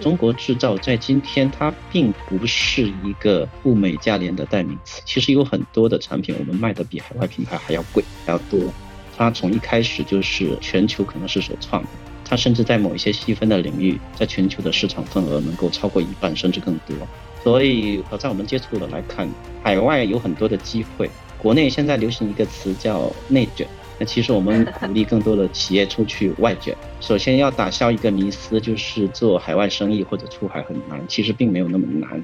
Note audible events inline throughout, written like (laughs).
中国制造在今天它并不是一个物美价廉的代名词，其实有很多的产品我们卖的比海外品牌还要贵还要多。它从一开始就是全球可能是首创，它甚至在某一些细分的领域，在全球的市场份额能够超过一半甚至更多。所以，在我们接触的来看，海外有很多的机会。国内现在流行一个词叫内卷。那其实我们 (laughs) 鼓励更多的企业出去外卷。首先要打消一个迷思，就是做海外生意或者出海很难，其实并没有那么难。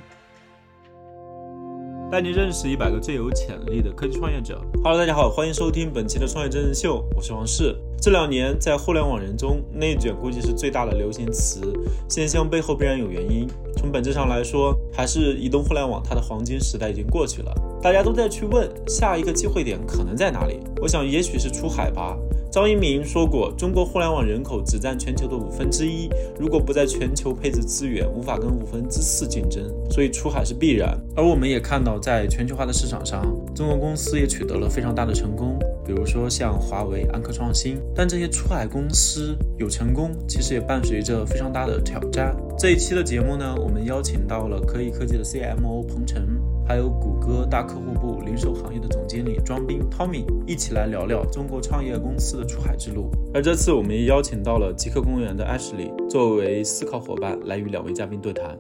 带你认识一百个最有潜力的科技创业者。Hello，大家好，欢迎收听本期的创业真人秀，我是王世。这两年在互联网人中，内卷估计是最大的流行词。现象背后必然有原因。从本质上来说，还是移动互联网它的黄金时代已经过去了。大家都在去问下一个机会点可能在哪里。我想，也许是出海吧。张一鸣说过，中国互联网人口只占全球的五分之一，如果不在全球配置资源，无法跟五分之四竞争，所以出海是必然。而我们也看到，在全球化的市场上，中国公司也取得了非常大的成功，比如说像华为、安科创新。但这些出海公司有成功，其实也伴随着非常大的挑战。这一期的节目呢，我们邀请到了科以科技的 CMO 彭程。还有谷歌大客户部零售行业的总经理庄斌 Tommy 一起来聊聊中国创业公司的出海之路。而这次我们也邀请到了极客公园的 Ashley 作为思考伙伴来与两位嘉宾对谈。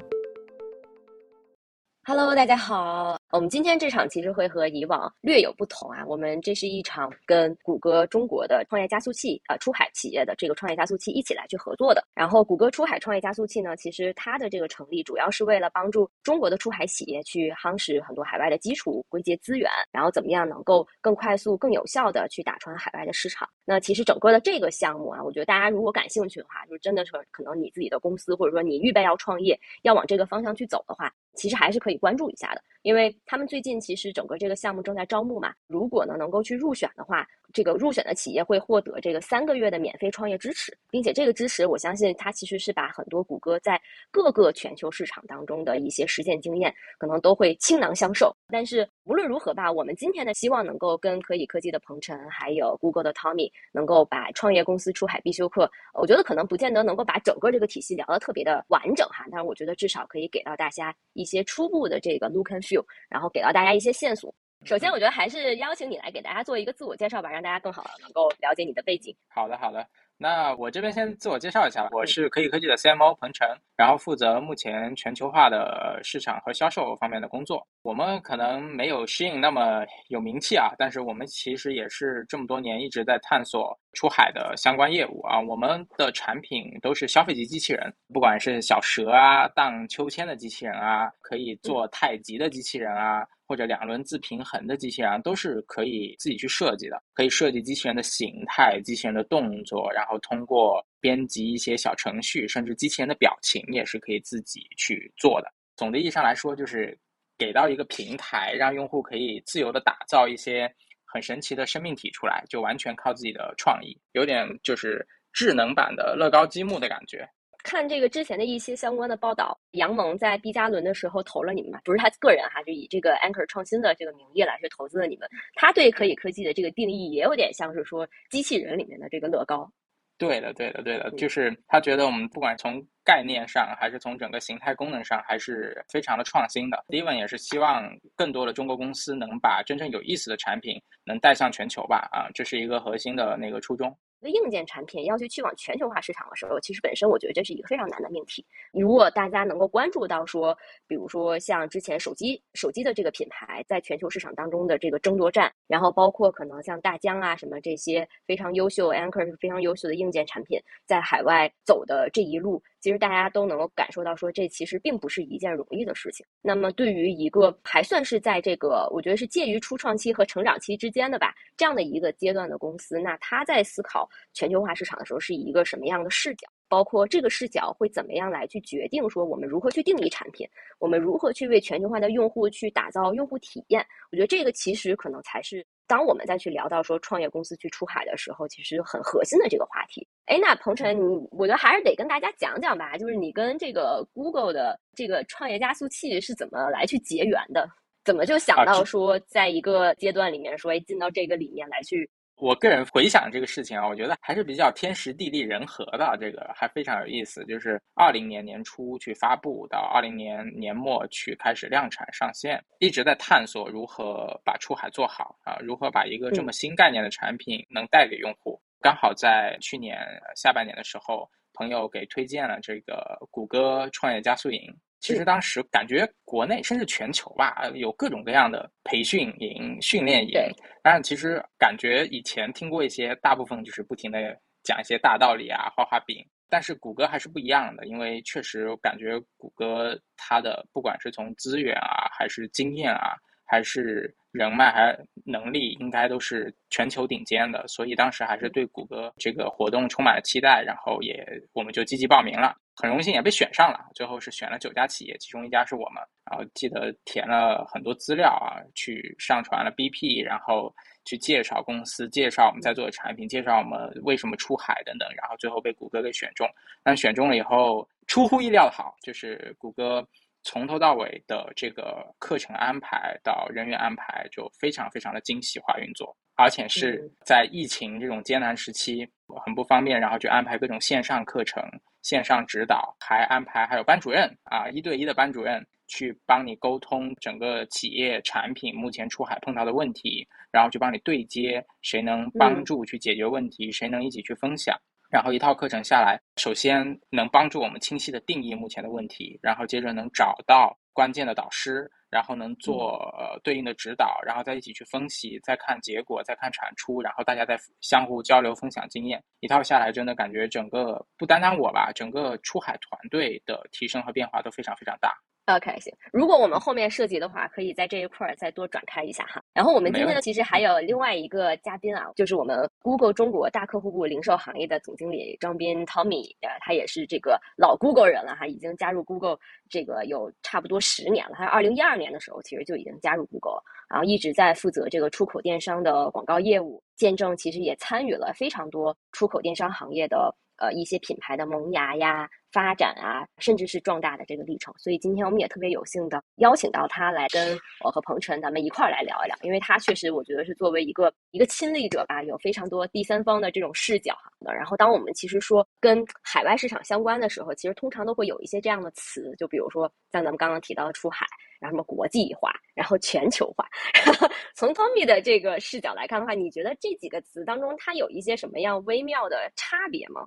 Hello，大家好。我们今天这场其实会和以往略有不同啊。我们这是一场跟谷歌中国的创业加速器啊，出海企业的这个创业加速器一起来去合作的。然后，谷歌出海创业加速器呢，其实它的这个成立主要是为了帮助中国的出海企业去夯实很多海外的基础、归结资源，然后怎么样能够更快速、更有效的去打穿海外的市场。那其实整个的这个项目啊，我觉得大家如果感兴趣的话，就是真的是可能你自己的公司或者说你预备要创业，要往这个方向去走的话，其实还是可以关注一下的。因为他们最近其实整个这个项目正在招募嘛，如果呢能够去入选的话。这个入选的企业会获得这个三个月的免费创业支持，并且这个支持，我相信它其实是把很多谷歌在各个全球市场当中的一些实践经验，可能都会倾囊相授。但是无论如何吧，我们今天呢，希望能够跟可以科技的彭晨，还有 Google 的 Tommy，能够把创业公司出海必修课，我觉得可能不见得能够把整个这个体系聊得特别的完整哈，但是我觉得至少可以给到大家一些初步的这个 look and feel，然后给到大家一些线索。首先，我觉得还是邀请你来给大家做一个自我介绍吧，让大家更好的能够了解你的背景。好的，好的。那我这边先自我介绍一下吧，我是可以科技的 CMO 彭程，然后负责目前全球化的市场和销售方面的工作。我们可能没有适应那么有名气啊，但是我们其实也是这么多年一直在探索出海的相关业务啊。我们的产品都是消费级机器人，不管是小蛇啊、荡秋千的机器人啊，可以做太极的机器人啊。或者两轮自平衡的机器人都是可以自己去设计的，可以设计机器人的形态、机器人的动作，然后通过编辑一些小程序，甚至机器人的表情也是可以自己去做的。总的意义上来说，就是给到一个平台，让用户可以自由的打造一些很神奇的生命体出来，就完全靠自己的创意，有点就是智能版的乐高积木的感觉。看这个之前的一些相关的报道，杨蒙在毕加轮的时候投了你们嘛？不是他个人哈，就以这个 Anchor 创新的这个名义来去投资了你们。他对可以科技的这个定义也有点像是说机器人里面的这个乐高。对的，对的，对的，就是他觉得我们不管从概念上，还是从整个形态功能上，还是非常的创新的。d e v n 也是希望更多的中国公司能把真正有意思的产品能带向全球吧？啊，这是一个核心的那个初衷。一个硬件产品要去去往全球化市场的时候，其实本身我觉得这是一个非常难的命题。如果大家能够关注到说，比如说像之前手机手机的这个品牌在全球市场当中的这个争夺战，然后包括可能像大疆啊什么这些非常优秀，Anchor 是非常优秀的硬件产品，在海外走的这一路。其实大家都能够感受到，说这其实并不是一件容易的事情。那么，对于一个还算是在这个我觉得是介于初创期和成长期之间的吧，这样的一个阶段的公司，那他在思考全球化市场的时候，是一个什么样的视角？包括这个视角会怎么样来去决定说我们如何去定义产品，我们如何去为全球化的用户去打造用户体验？我觉得这个其实可能才是。当我们再去聊到说创业公司去出海的时候，其实很核心的这个话题。哎，那鹏程，你我觉得还是得跟大家讲讲吧，就是你跟这个 Google 的这个创业加速器是怎么来去结缘的？怎么就想到说在一个阶段里面说，哎，进到这个里面来去我个人回想这个事情啊，我觉得还是比较天时地利人和的，这个还非常有意思。就是二零年年初去发布，到二零年年末去开始量产上线，一直在探索如何把出海做好啊，如何把一个这么新概念的产品能带给用户。刚好在去年下半年的时候，朋友给推荐了这个谷歌创业加速营。其实当时感觉国内甚至全球吧，有各种各样的培训营、训练营。但是其实感觉以前听过一些，大部分就是不停的讲一些大道理啊、画画饼。但是谷歌还是不一样的，因为确实感觉谷歌它的不管是从资源啊，还是经验啊，还是人脉还能力，应该都是全球顶尖的。所以当时还是对谷歌这个活动充满了期待，然后也我们就积极报名了。很荣幸也被选上了，最后是选了九家企业，其中一家是我们。然后记得填了很多资料啊，去上传了 BP，然后去介绍公司，介绍我们在做的产品，介绍我们为什么出海等等。然后最后被谷歌给选中。但选中了以后，出乎意料的好，就是谷歌从头到尾的这个课程安排到人员安排就非常非常的精细化运作，而且是在疫情这种艰难时期很不方便，然后就安排各种线上课程。线上指导，还安排还有班主任啊，一对一的班主任去帮你沟通整个企业产品目前出海碰到的问题，然后去帮你对接，谁能帮助去解决问题，谁能一起去分享，然后一套课程下来，首先能帮助我们清晰的定义目前的问题，然后接着能找到关键的导师。然后能做呃对应的指导，然后再一起去分析，再看结果，再看产出，然后大家再相互交流分享经验，一套下来，真的感觉整个不单单我吧，整个出海团队的提升和变化都非常非常大。OK，行。如果我们后面涉及的话，可以在这一块儿再多展开一下哈。然后我们今天呢，其实还有另外一个嘉宾啊，就是我们 Google 中国大客户部零售行业的总经理张斌 Tommy，呃，他也是这个老 Google 人了哈，已经加入 Google 这个有差不多十年了。他二零一二年的时候，其实就已经加入 Google 了，然后一直在负责这个出口电商的广告业务，见证其实也参与了非常多出口电商行业的。呃，一些品牌的萌芽呀、发展啊，甚至是壮大的这个历程。所以今天我们也特别有幸的邀请到他来跟我和彭晨咱们一块儿来聊一聊，因为他确实我觉得是作为一个一个亲历者吧，有非常多第三方的这种视角哈。然后当我们其实说跟海外市场相关的时候，其实通常都会有一些这样的词，就比如说像咱们刚刚提到的出海，然后什么国际化，然后全球化。(laughs) 从 Tommy 的这个视角来看的话，你觉得这几个词当中它有一些什么样微妙的差别吗？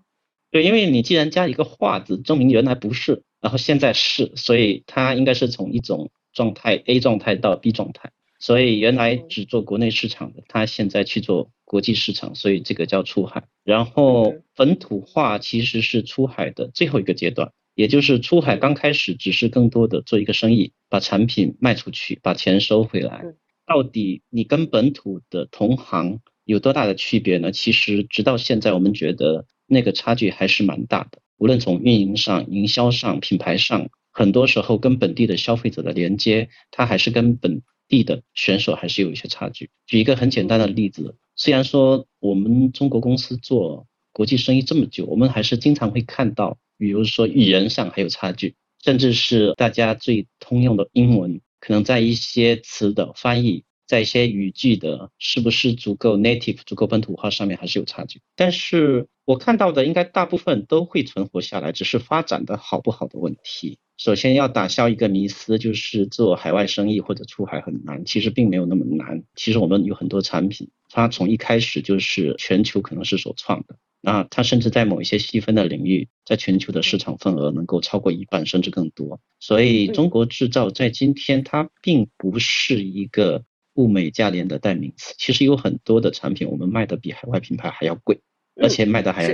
对，因为你既然加一个“化”字，证明原来不是，然后现在是，所以它应该是从一种状态 A 状态到 B 状态。所以原来只做国内市场的，它现在去做国际市场，所以这个叫出海。然后本土化其实是出海的最后一个阶段，也就是出海刚开始只是更多的做一个生意，把产品卖出去，把钱收回来。到底你跟本土的同行有多大的区别呢？其实直到现在，我们觉得。那个差距还是蛮大的，无论从运营上、营销上、品牌上，很多时候跟本地的消费者的连接，它还是跟本地的选手还是有一些差距。举一个很简单的例子，虽然说我们中国公司做国际生意这么久，我们还是经常会看到，比如说语言上还有差距，甚至是大家最通用的英文，可能在一些词的翻译。在一些语句的是不是足够 native、足够本土化上面还是有差距，但是我看到的应该大部分都会存活下来，只是发展的好不好的问题。首先要打消一个迷思，就是做海外生意或者出海很难，其实并没有那么难。其实我们有很多产品，它从一开始就是全球可能是首创的，那它甚至在某一些细分的领域，在全球的市场份额能够超过一半甚至更多。所以中国制造在今天它并不是一个。物美价廉的代名词，其实有很多的产品我们卖的比海外品牌还要贵，而且卖的还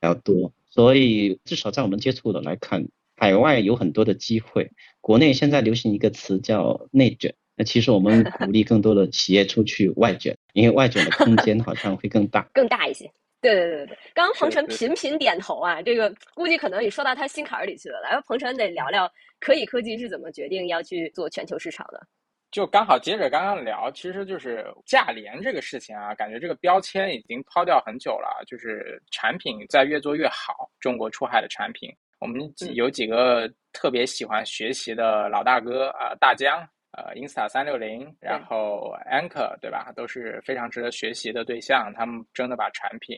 还要多。所以至少在我们接触的来看，海外有很多的机会。国内现在流行一个词叫内卷，那其实我们鼓励更多的企业出去外卷，因为外卷的空间好像会更大，(laughs) 更大一些。对对对对刚刚彭晨频频点头啊，这个估计可能也说到他心坎儿里去了。来，彭晨得聊聊可以科技是怎么决定要去做全球市场的。就刚好接着刚刚聊，其实就是价廉这个事情啊，感觉这个标签已经抛掉很久了。就是产品在越做越好，中国出海的产品，我们有几个特别喜欢学习的老大哥啊，大疆呃，Insta 三六零，然后 Anchor，对吧？都是非常值得学习的对象。他们真的把产品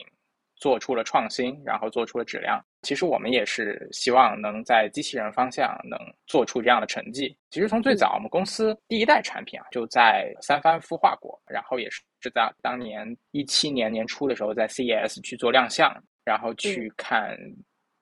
做出了创新，然后做出了质量。其实我们也是希望能在机器人方向能做出这样的成绩。其实从最早我们公司第一代产品啊，就在三番孵化过，然后也是在当年一七年年初的时候在 CES 去做亮相，然后去看，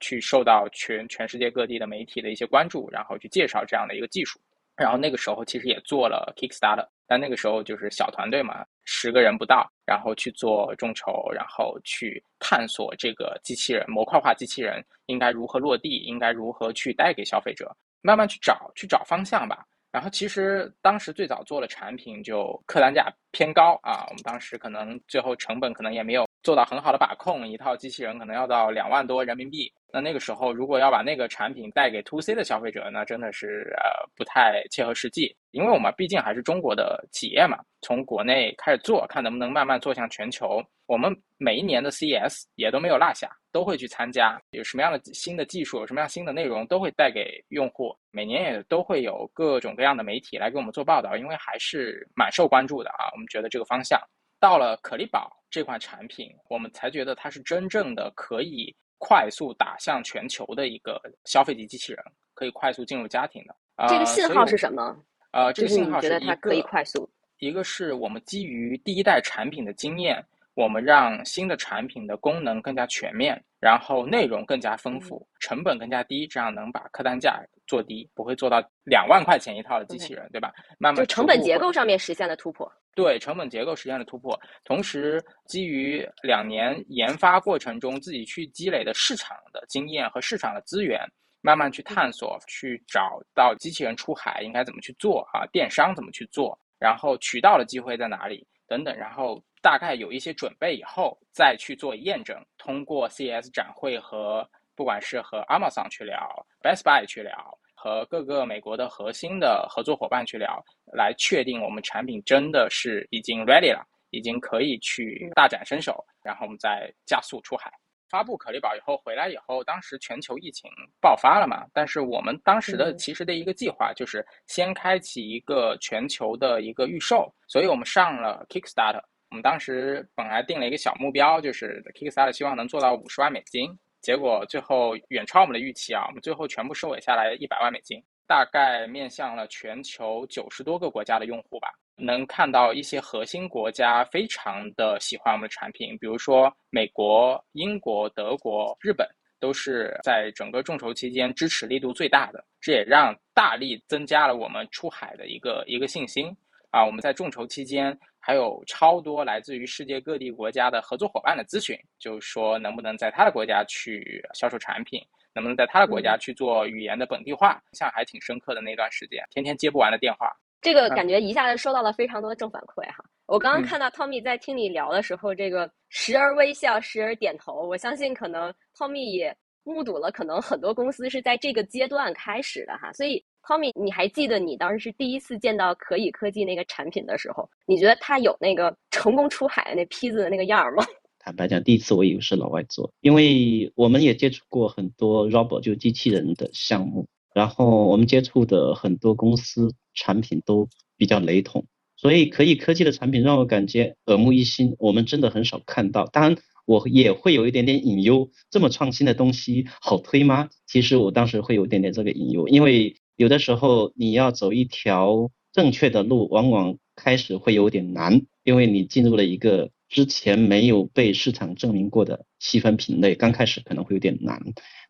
去受到全全世界各地的媒体的一些关注，然后去介绍这样的一个技术。然后那个时候其实也做了 Kickstarter，但那个时候就是小团队嘛，十个人不到，然后去做众筹，然后去探索这个机器人模块化机器人应该如何落地，应该如何去带给消费者，慢慢去找去找方向吧。然后其实当时最早做的产品就客单价偏高啊，我们当时可能最后成本可能也没有做到很好的把控，一套机器人可能要到两万多人民币。那那个时候，如果要把那个产品带给 to C 的消费者，那真的是呃不太切合实际。因为我们毕竟还是中国的企业嘛，从国内开始做，看能不能慢慢做向全球。我们每一年的 CES 也都没有落下，都会去参加。有什么样的新的技术，有什么样新的内容，都会带给用户。每年也都会有各种各样的媒体来给我们做报道，因为还是蛮受关注的啊。我们觉得这个方向到了可丽宝这款产品，我们才觉得它是真正的可以。快速打向全球的一个消费级机器人，可以快速进入家庭的。这个信号是什么？呃，这个信号是觉得它可以快速。一个是我们基于第一代产品的经验，我们让新的产品的功能更加全面，然后内容更加丰富，成本更加低，这样能把客单价做低，不会做到两万块钱一套的机器人，对吧？慢慢就成本结构上面实现了突破。对成本结构实现了突破，同时基于两年研发过程中自己去积累的市场的经验和市场的资源，慢慢去探索，去找到机器人出海应该怎么去做啊，电商怎么去做，然后渠道的机会在哪里等等，然后大概有一些准备以后再去做验证，通过 CES 展会和不管是和 Amazon 去聊，Best Buy 去聊。和各个美国的核心的合作伙伴去聊，来确定我们产品真的是已经 ready 了，已经可以去大展身手，然后我们再加速出海。发布可丽宝以后回来以后，当时全球疫情爆发了嘛，但是我们当时的其实的一个计划就是先开启一个全球的一个预售，所以我们上了 Kickstarter。我们当时本来定了一个小目标，就是 Kickstarter 希望能做到五十万美金。结果最后远超我们的预期啊！我们最后全部收尾下来一百万美金，大概面向了全球九十多个国家的用户吧。能看到一些核心国家非常的喜欢我们的产品，比如说美国、英国、德国、日本，都是在整个众筹期间支持力度最大的。这也让大力增加了我们出海的一个一个信心啊！我们在众筹期间。还有超多来自于世界各地国家的合作伙伴的咨询，就是说能不能在他的国家去销售产品，能不能在他的国家去做语言的本地化，印象还挺深刻的那段时间，天天接不完的电话。这个感觉一下子收到了非常多的正反馈哈。我刚刚看到 Tommy 在听你聊的时候，这个时而微笑，时而点头。我相信可能 Tommy 也目睹了，可能很多公司是在这个阶段开始的哈，所以。Tommy，你还记得你当时是第一次见到可以科技那个产品的时候，你觉得它有那个成功出海的那坯子的那个样儿吗？(laughs) 坦白讲，第一次我以为是老外做，因为我们也接触过很多 robot 就机器人的项目，然后我们接触的很多公司产品都比较雷同，所以可以科技的产品让我感觉耳目一新，我们真的很少看到。当然，我也会有一点点隐忧，这么创新的东西好推吗？其实我当时会有一点点这个隐忧，因为。有的时候你要走一条正确的路，往往开始会有点难，因为你进入了一个之前没有被市场证明过的细分品类，刚开始可能会有点难。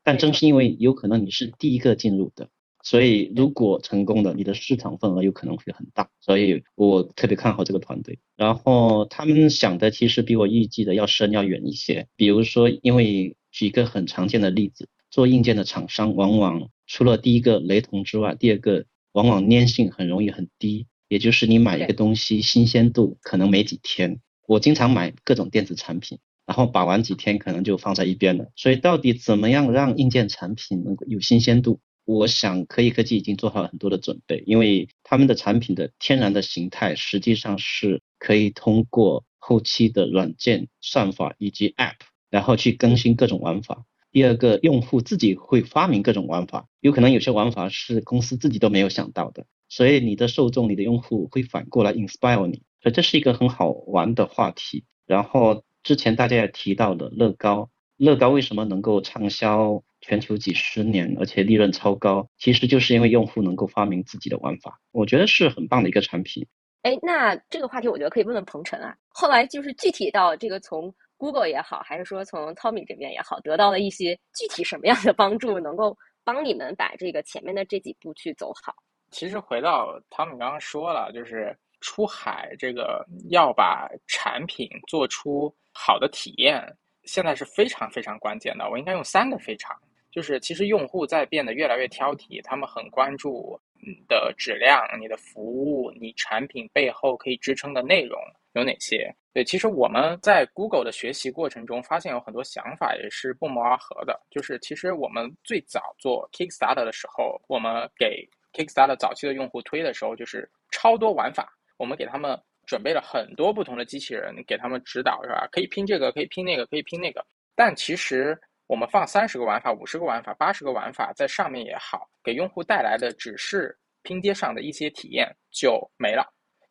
但正是因为有可能你是第一个进入的，所以如果成功了，你的市场份额有可能会很大。所以我特别看好这个团队。然后他们想的其实比我预计的要深要远一些。比如说，因为举一个很常见的例子，做硬件的厂商往往。除了第一个雷同之外，第二个往往粘性很容易很低，也就是你买一个东西新鲜度可能没几天。我经常买各种电子产品，然后把玩几天可能就放在一边了。所以到底怎么样让硬件产品能够有新鲜度？我想可以科技已经做好了很多的准备，因为他们的产品的天然的形态实际上是可以通过后期的软件算法以及 App，然后去更新各种玩法。第二个，用户自己会发明各种玩法，有可能有些玩法是公司自己都没有想到的，所以你的受众、你的用户会反过来 inspire 你，所以这是一个很好玩的话题。然后之前大家也提到的乐高，乐高为什么能够畅销全球几十年，而且利润超高，其实就是因为用户能够发明自己的玩法，我觉得是很棒的一个产品。哎，那这个话题我觉得可以问问鹏程啊，后来就是具体到这个从。Google 也好，还是说从 Tommy 这边也好，得到了一些具体什么样的帮助，能够帮你们把这个前面的这几步去走好？其实回到 Tommy 刚刚说了，就是出海这个要把产品做出好的体验，现在是非常非常关键的。我应该用三个非常，就是其实用户在变得越来越挑剔，他们很关注你的质量、你的服务、你产品背后可以支撑的内容。有哪些？对，其实我们在 Google 的学习过程中，发现有很多想法也是不谋而合的。就是其实我们最早做 Kickstarter 的时候，我们给 Kickstarter 早期的用户推的时候，就是超多玩法，我们给他们准备了很多不同的机器人，给他们指导，是吧？可以拼这个，可以拼那个，可以拼那个。但其实我们放三十个玩法、五十个玩法、八十个玩法在上面也好，给用户带来的只是拼接上的一些体验就没了。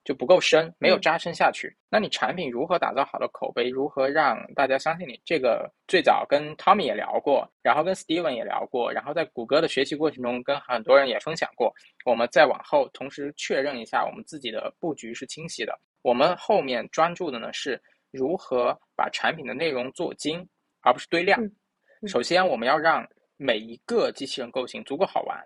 就不够深，没有扎深下去。那你产品如何打造好的口碑？如何让大家相信你？这个最早跟 Tommy 也聊过，然后跟 Steven 也聊过，然后在谷歌的学习过程中跟很多人也分享过。我们再往后同时确认一下，我们自己的布局是清晰的。我们后面专注的呢是如何把产品的内容做精，而不是堆量。首先，我们要让每一个机器人构型足够好玩，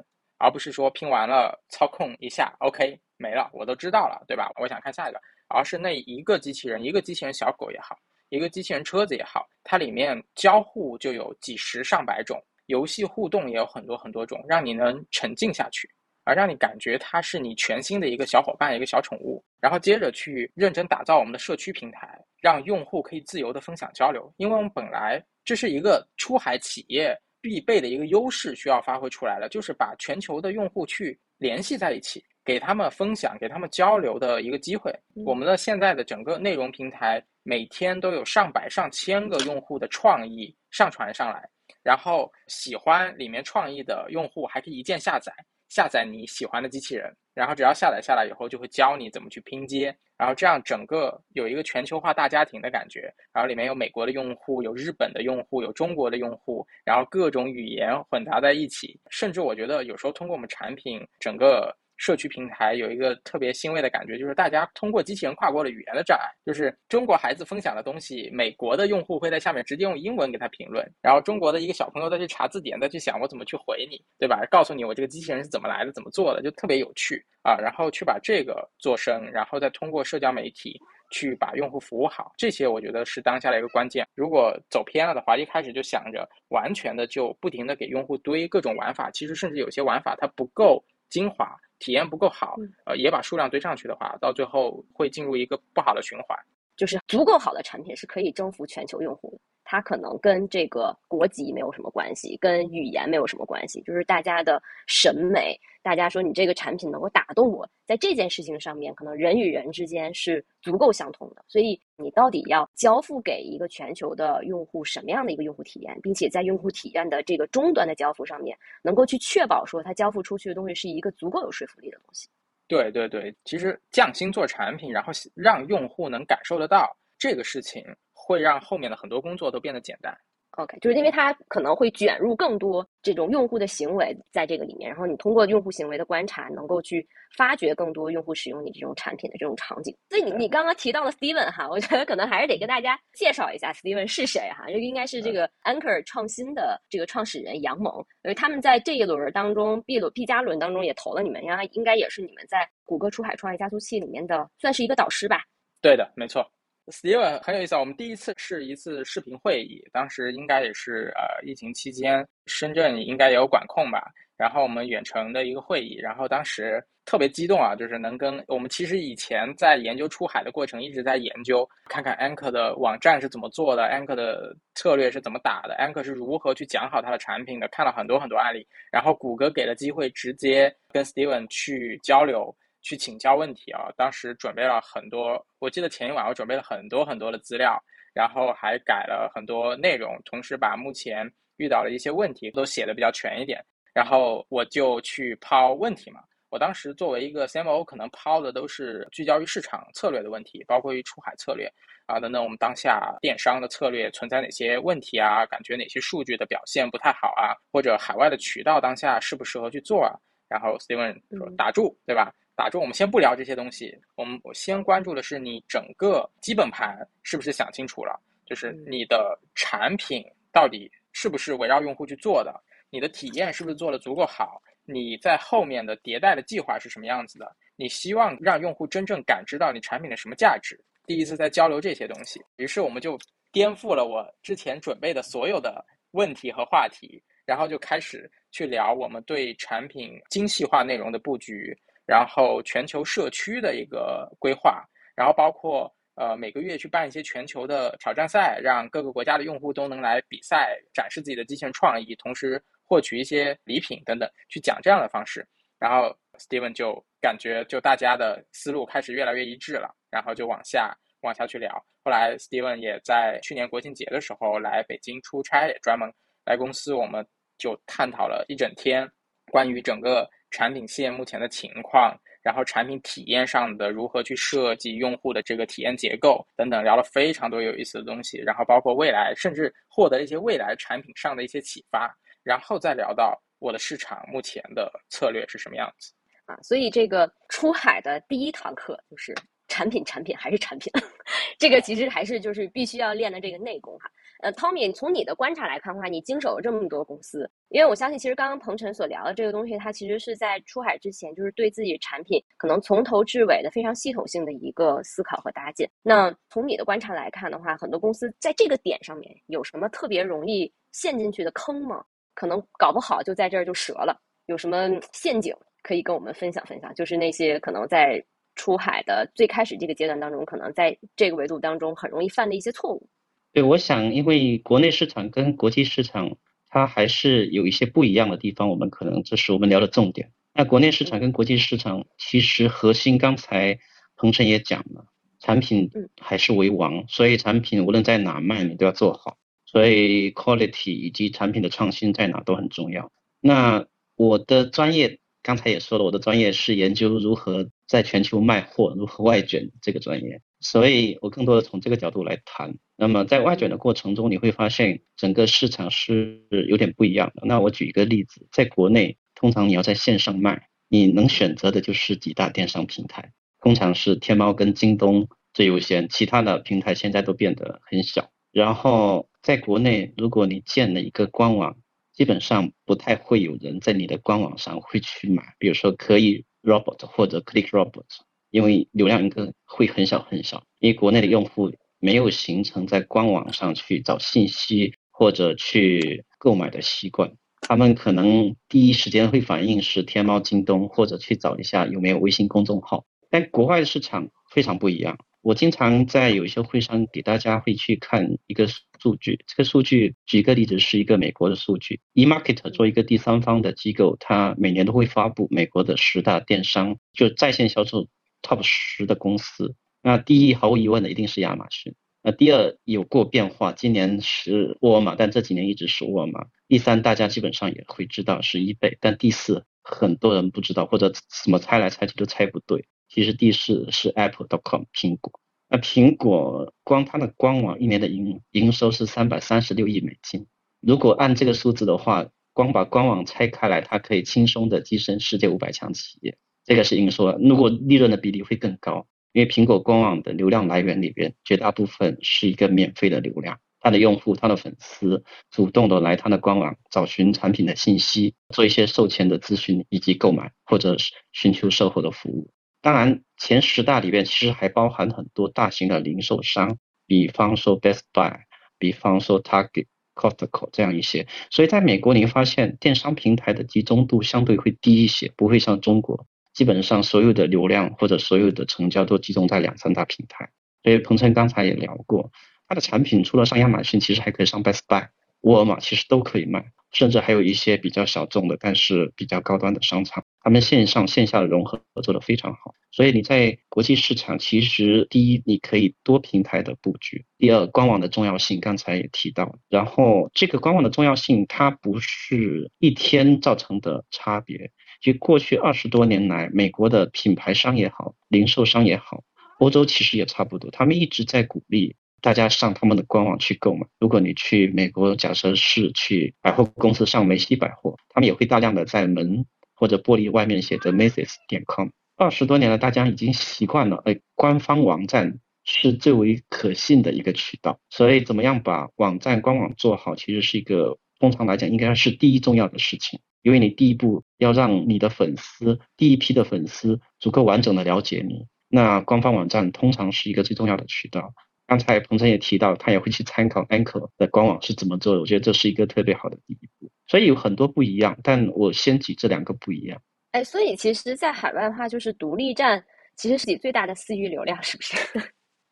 而不是说拼完了操控一下 OK。没了，我都知道了，对吧？我想看下一个，而是那一个机器人，一个机器人小狗也好，一个机器人车子也好，它里面交互就有几十上百种，游戏互动也有很多很多种，让你能沉浸下去，而让你感觉它是你全新的一个小伙伴，一个小宠物。然后接着去认真打造我们的社区平台，让用户可以自由的分享交流，因为我们本来这是一个出海企业必备的一个优势，需要发挥出来了，就是把全球的用户去联系在一起。给他们分享、给他们交流的一个机会。我们的现在的整个内容平台，每天都有上百上千个用户的创意上传上来，然后喜欢里面创意的用户还可以一键下载。下载你喜欢的机器人，然后只要下载下来以后，就会教你怎么去拼接，然后这样整个有一个全球化大家庭的感觉。然后里面有美国的用户，有日本的用户，有中国的用户，然后各种语言混杂在一起。甚至我觉得有时候通过我们产品整个。社区平台有一个特别欣慰的感觉，就是大家通过机器人跨过了语言的障碍。就是中国孩子分享的东西，美国的用户会在下面直接用英文给他评论，然后中国的一个小朋友再去查字典，再去想我怎么去回你，对吧？告诉你我这个机器人是怎么来的，怎么做的，就特别有趣啊。然后去把这个做深，然后再通过社交媒体去把用户服务好，这些我觉得是当下的一个关键。如果走偏了的话，一开始就想着完全的就不停的给用户堆各种玩法，其实甚至有些玩法它不够精华。体验不够好，呃，也把数量堆上去的话，到最后会进入一个不好的循环。就是足够好的产品是可以征服全球用户的。它可能跟这个国籍没有什么关系，跟语言没有什么关系，就是大家的审美。大家说你这个产品能够打动我，在这件事情上面，可能人与人之间是足够相通的。所以你到底要交付给一个全球的用户什么样的一个用户体验，并且在用户体验的这个终端的交付上面，能够去确保说它交付出去的东西是一个足够有说服力的东西。对对对，其实匠心做产品，然后让用户能感受得到这个事情。会让后面的很多工作都变得简单。OK，就是因为它可能会卷入更多这种用户的行为在这个里面，然后你通过用户行为的观察，能够去发掘更多用户使用你这种产品的这种场景。所以你你刚刚提到了 Steven 哈，我觉得可能还是得跟大家介绍一下 Steven 是谁哈，这个应该是这个 Anchor 创新的这个创始人杨蒙，因为他们在这一轮当中 B 轮 B 加轮当中也投了你们，应该应该也是你们在谷歌出海创业加速器里面的算是一个导师吧？对的，没错。Steven 很有意思啊，我们第一次是一次视频会议，当时应该也是呃疫情期间，深圳应该也有管控吧，然后我们远程的一个会议，然后当时特别激动啊，就是能跟我们其实以前在研究出海的过程一直在研究，看看 Anchor 的网站是怎么做的，Anchor 的策略是怎么打的，Anchor 是如何去讲好它的产品的，看了很多很多案例，然后谷歌给了机会直接跟 Steven 去交流。去请教问题啊！当时准备了很多，我记得前一晚我准备了很多很多的资料，然后还改了很多内容，同时把目前遇到了一些问题，都写的比较全一点。然后我就去抛问题嘛。我当时作为一个 CMO，可能抛的都是聚焦于市场策略的问题，包括于出海策略啊等等。我们当下电商的策略存在哪些问题啊？感觉哪些数据的表现不太好啊？或者海外的渠道当下适不适合去做啊？然后 Steven 说打住，对吧？打住，我们先不聊这些东西。我们我先关注的是你整个基本盘是不是想清楚了？就是你的产品到底是不是围绕用户去做的？你的体验是不是做的足够好？你在后面的迭代的计划是什么样子的？你希望让用户真正感知到你产品的什么价值？第一次在交流这些东西，于是我们就颠覆了我之前准备的所有的问题和话题，然后就开始去聊我们对产品精细化内容的布局，然后全球社区的一个规划，然后包括呃每个月去办一些全球的挑战赛，让各个国家的用户都能来比赛，展示自己的机器人创意，同时。获取一些礼品等等，去讲这样的方式，然后 Steven 就感觉就大家的思路开始越来越一致了，然后就往下往下去聊。后来 Steven 也在去年国庆节的时候来北京出差，也专门来公司，我们就探讨了一整天关于整个产品线目前的情况，然后产品体验上的如何去设计用户的这个体验结构等等，聊了非常多有意思的东西，然后包括未来，甚至获得一些未来产品上的一些启发。然后再聊到我的市场目前的策略是什么样子啊？所以这个出海的第一堂课就是产品，产品还是产品，(laughs) 这个其实还是就是必须要练的这个内功哈。呃，Tommy，从你的观察来看的话，你经手了这么多公司，因为我相信其实刚刚鹏程所聊的这个东西，它其实是在出海之前就是对自己产品可能从头至尾的非常系统性的一个思考和搭建。那从你的观察来看的话，很多公司在这个点上面有什么特别容易陷进去的坑吗？可能搞不好就在这儿就折了，有什么陷阱可以跟我们分享分享？就是那些可能在出海的最开始这个阶段当中，可能在这个维度当中很容易犯的一些错误。对，我想因为国内市场跟国际市场它还是有一些不一样的地方，我们可能这是我们聊的重点。那国内市场跟国际市场其实核心，刚才彭程也讲了，产品还是为王，所以产品无论在哪卖，你都要做好。所以 quality 以及产品的创新在哪都很重要。那我的专业刚才也说了，我的专业是研究如何在全球卖货，如何外卷这个专业。所以我更多的从这个角度来谈。那么在外卷的过程中，你会发现整个市场是有点不一样的。那我举一个例子，在国内，通常你要在线上卖，你能选择的就是几大电商平台，通常是天猫跟京东最优先，其他的平台现在都变得很小。然后在国内，如果你建了一个官网，基本上不太会有人在你的官网上会去买。比如说可以 Robot 或者 Click Robot，因为流量应该会很小很小。因为国内的用户没有形成在官网上去找信息或者去购买的习惯，他们可能第一时间会反应是天猫、京东，或者去找一下有没有微信公众号。但国外的市场非常不一样。我经常在有一些会上给大家会去看一个数据，这个数据举个例子是一个美国的数据，eMarket 做一个第三方的机构，它每年都会发布美国的十大电商，就在线销售 top 十的公司。那第一毫无疑问的一定是亚马逊，那第二有过变化，今年是沃尔玛，但这几年一直是沃尔玛。第三大家基本上也会知道是易贝但第四很多人不知道或者怎么猜来猜去都猜不对。其实第四是 Apple.com 苹果，那苹果光它的官网一年的营营收是三百三十六亿美金。如果按这个数字的话，光把官网拆开来，它可以轻松的跻身世界五百强企业。这个是营收，如果利润的比例会更高，因为苹果官网的流量来源里边绝大部分是一个免费的流量，它的用户、它的粉丝主动的来它的官网找寻产品的信息，做一些售前的咨询以及购买，或者是寻求售后的服务。当然，前十大里边其实还包含很多大型的零售商，比方说 Best Buy，比方说 Target、Costco 这样一些。所以在美国，你会发现电商平台的集中度相对会低一些，不会像中国，基本上所有的流量或者所有的成交都集中在两三大平台。所以彭程刚才也聊过，他的产品除了上亚马逊，其实还可以上 Best Buy，沃尔玛其实都可以卖，甚至还有一些比较小众的，但是比较高端的商场，他们线上线下的融合做得非常好。所以你在国际市场，其实第一你可以多平台的布局，第二官网的重要性刚才也提到，然后这个官网的重要性它不是一天造成的差别，就过去二十多年来，美国的品牌商也好，零售商也好。欧洲其实也差不多，他们一直在鼓励大家上他们的官网去购买。如果你去美国，假设是去百货公司上梅西百货，他们也会大量的在门或者玻璃外面写着 Macy's 点 com。二十多年了，大家已经习惯了，哎，官方网站是最为可信的一个渠道。所以，怎么样把网站官网做好，其实是一个通常来讲应该是第一重要的事情，因为你第一步要让你的粉丝第一批的粉丝足够完整的了解你。那官方网站通常是一个最重要的渠道。刚才彭程也提到，他也会去参考 Anchor 的官网是怎么做的。我觉得这是一个特别好的第一步。所以有很多不一样，但我先举这两个不一样。哎，所以其实，在海外的话，就是独立站其实是你最大的私域流量，是不是？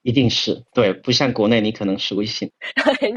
一定是对，不像国内，你可能是微信，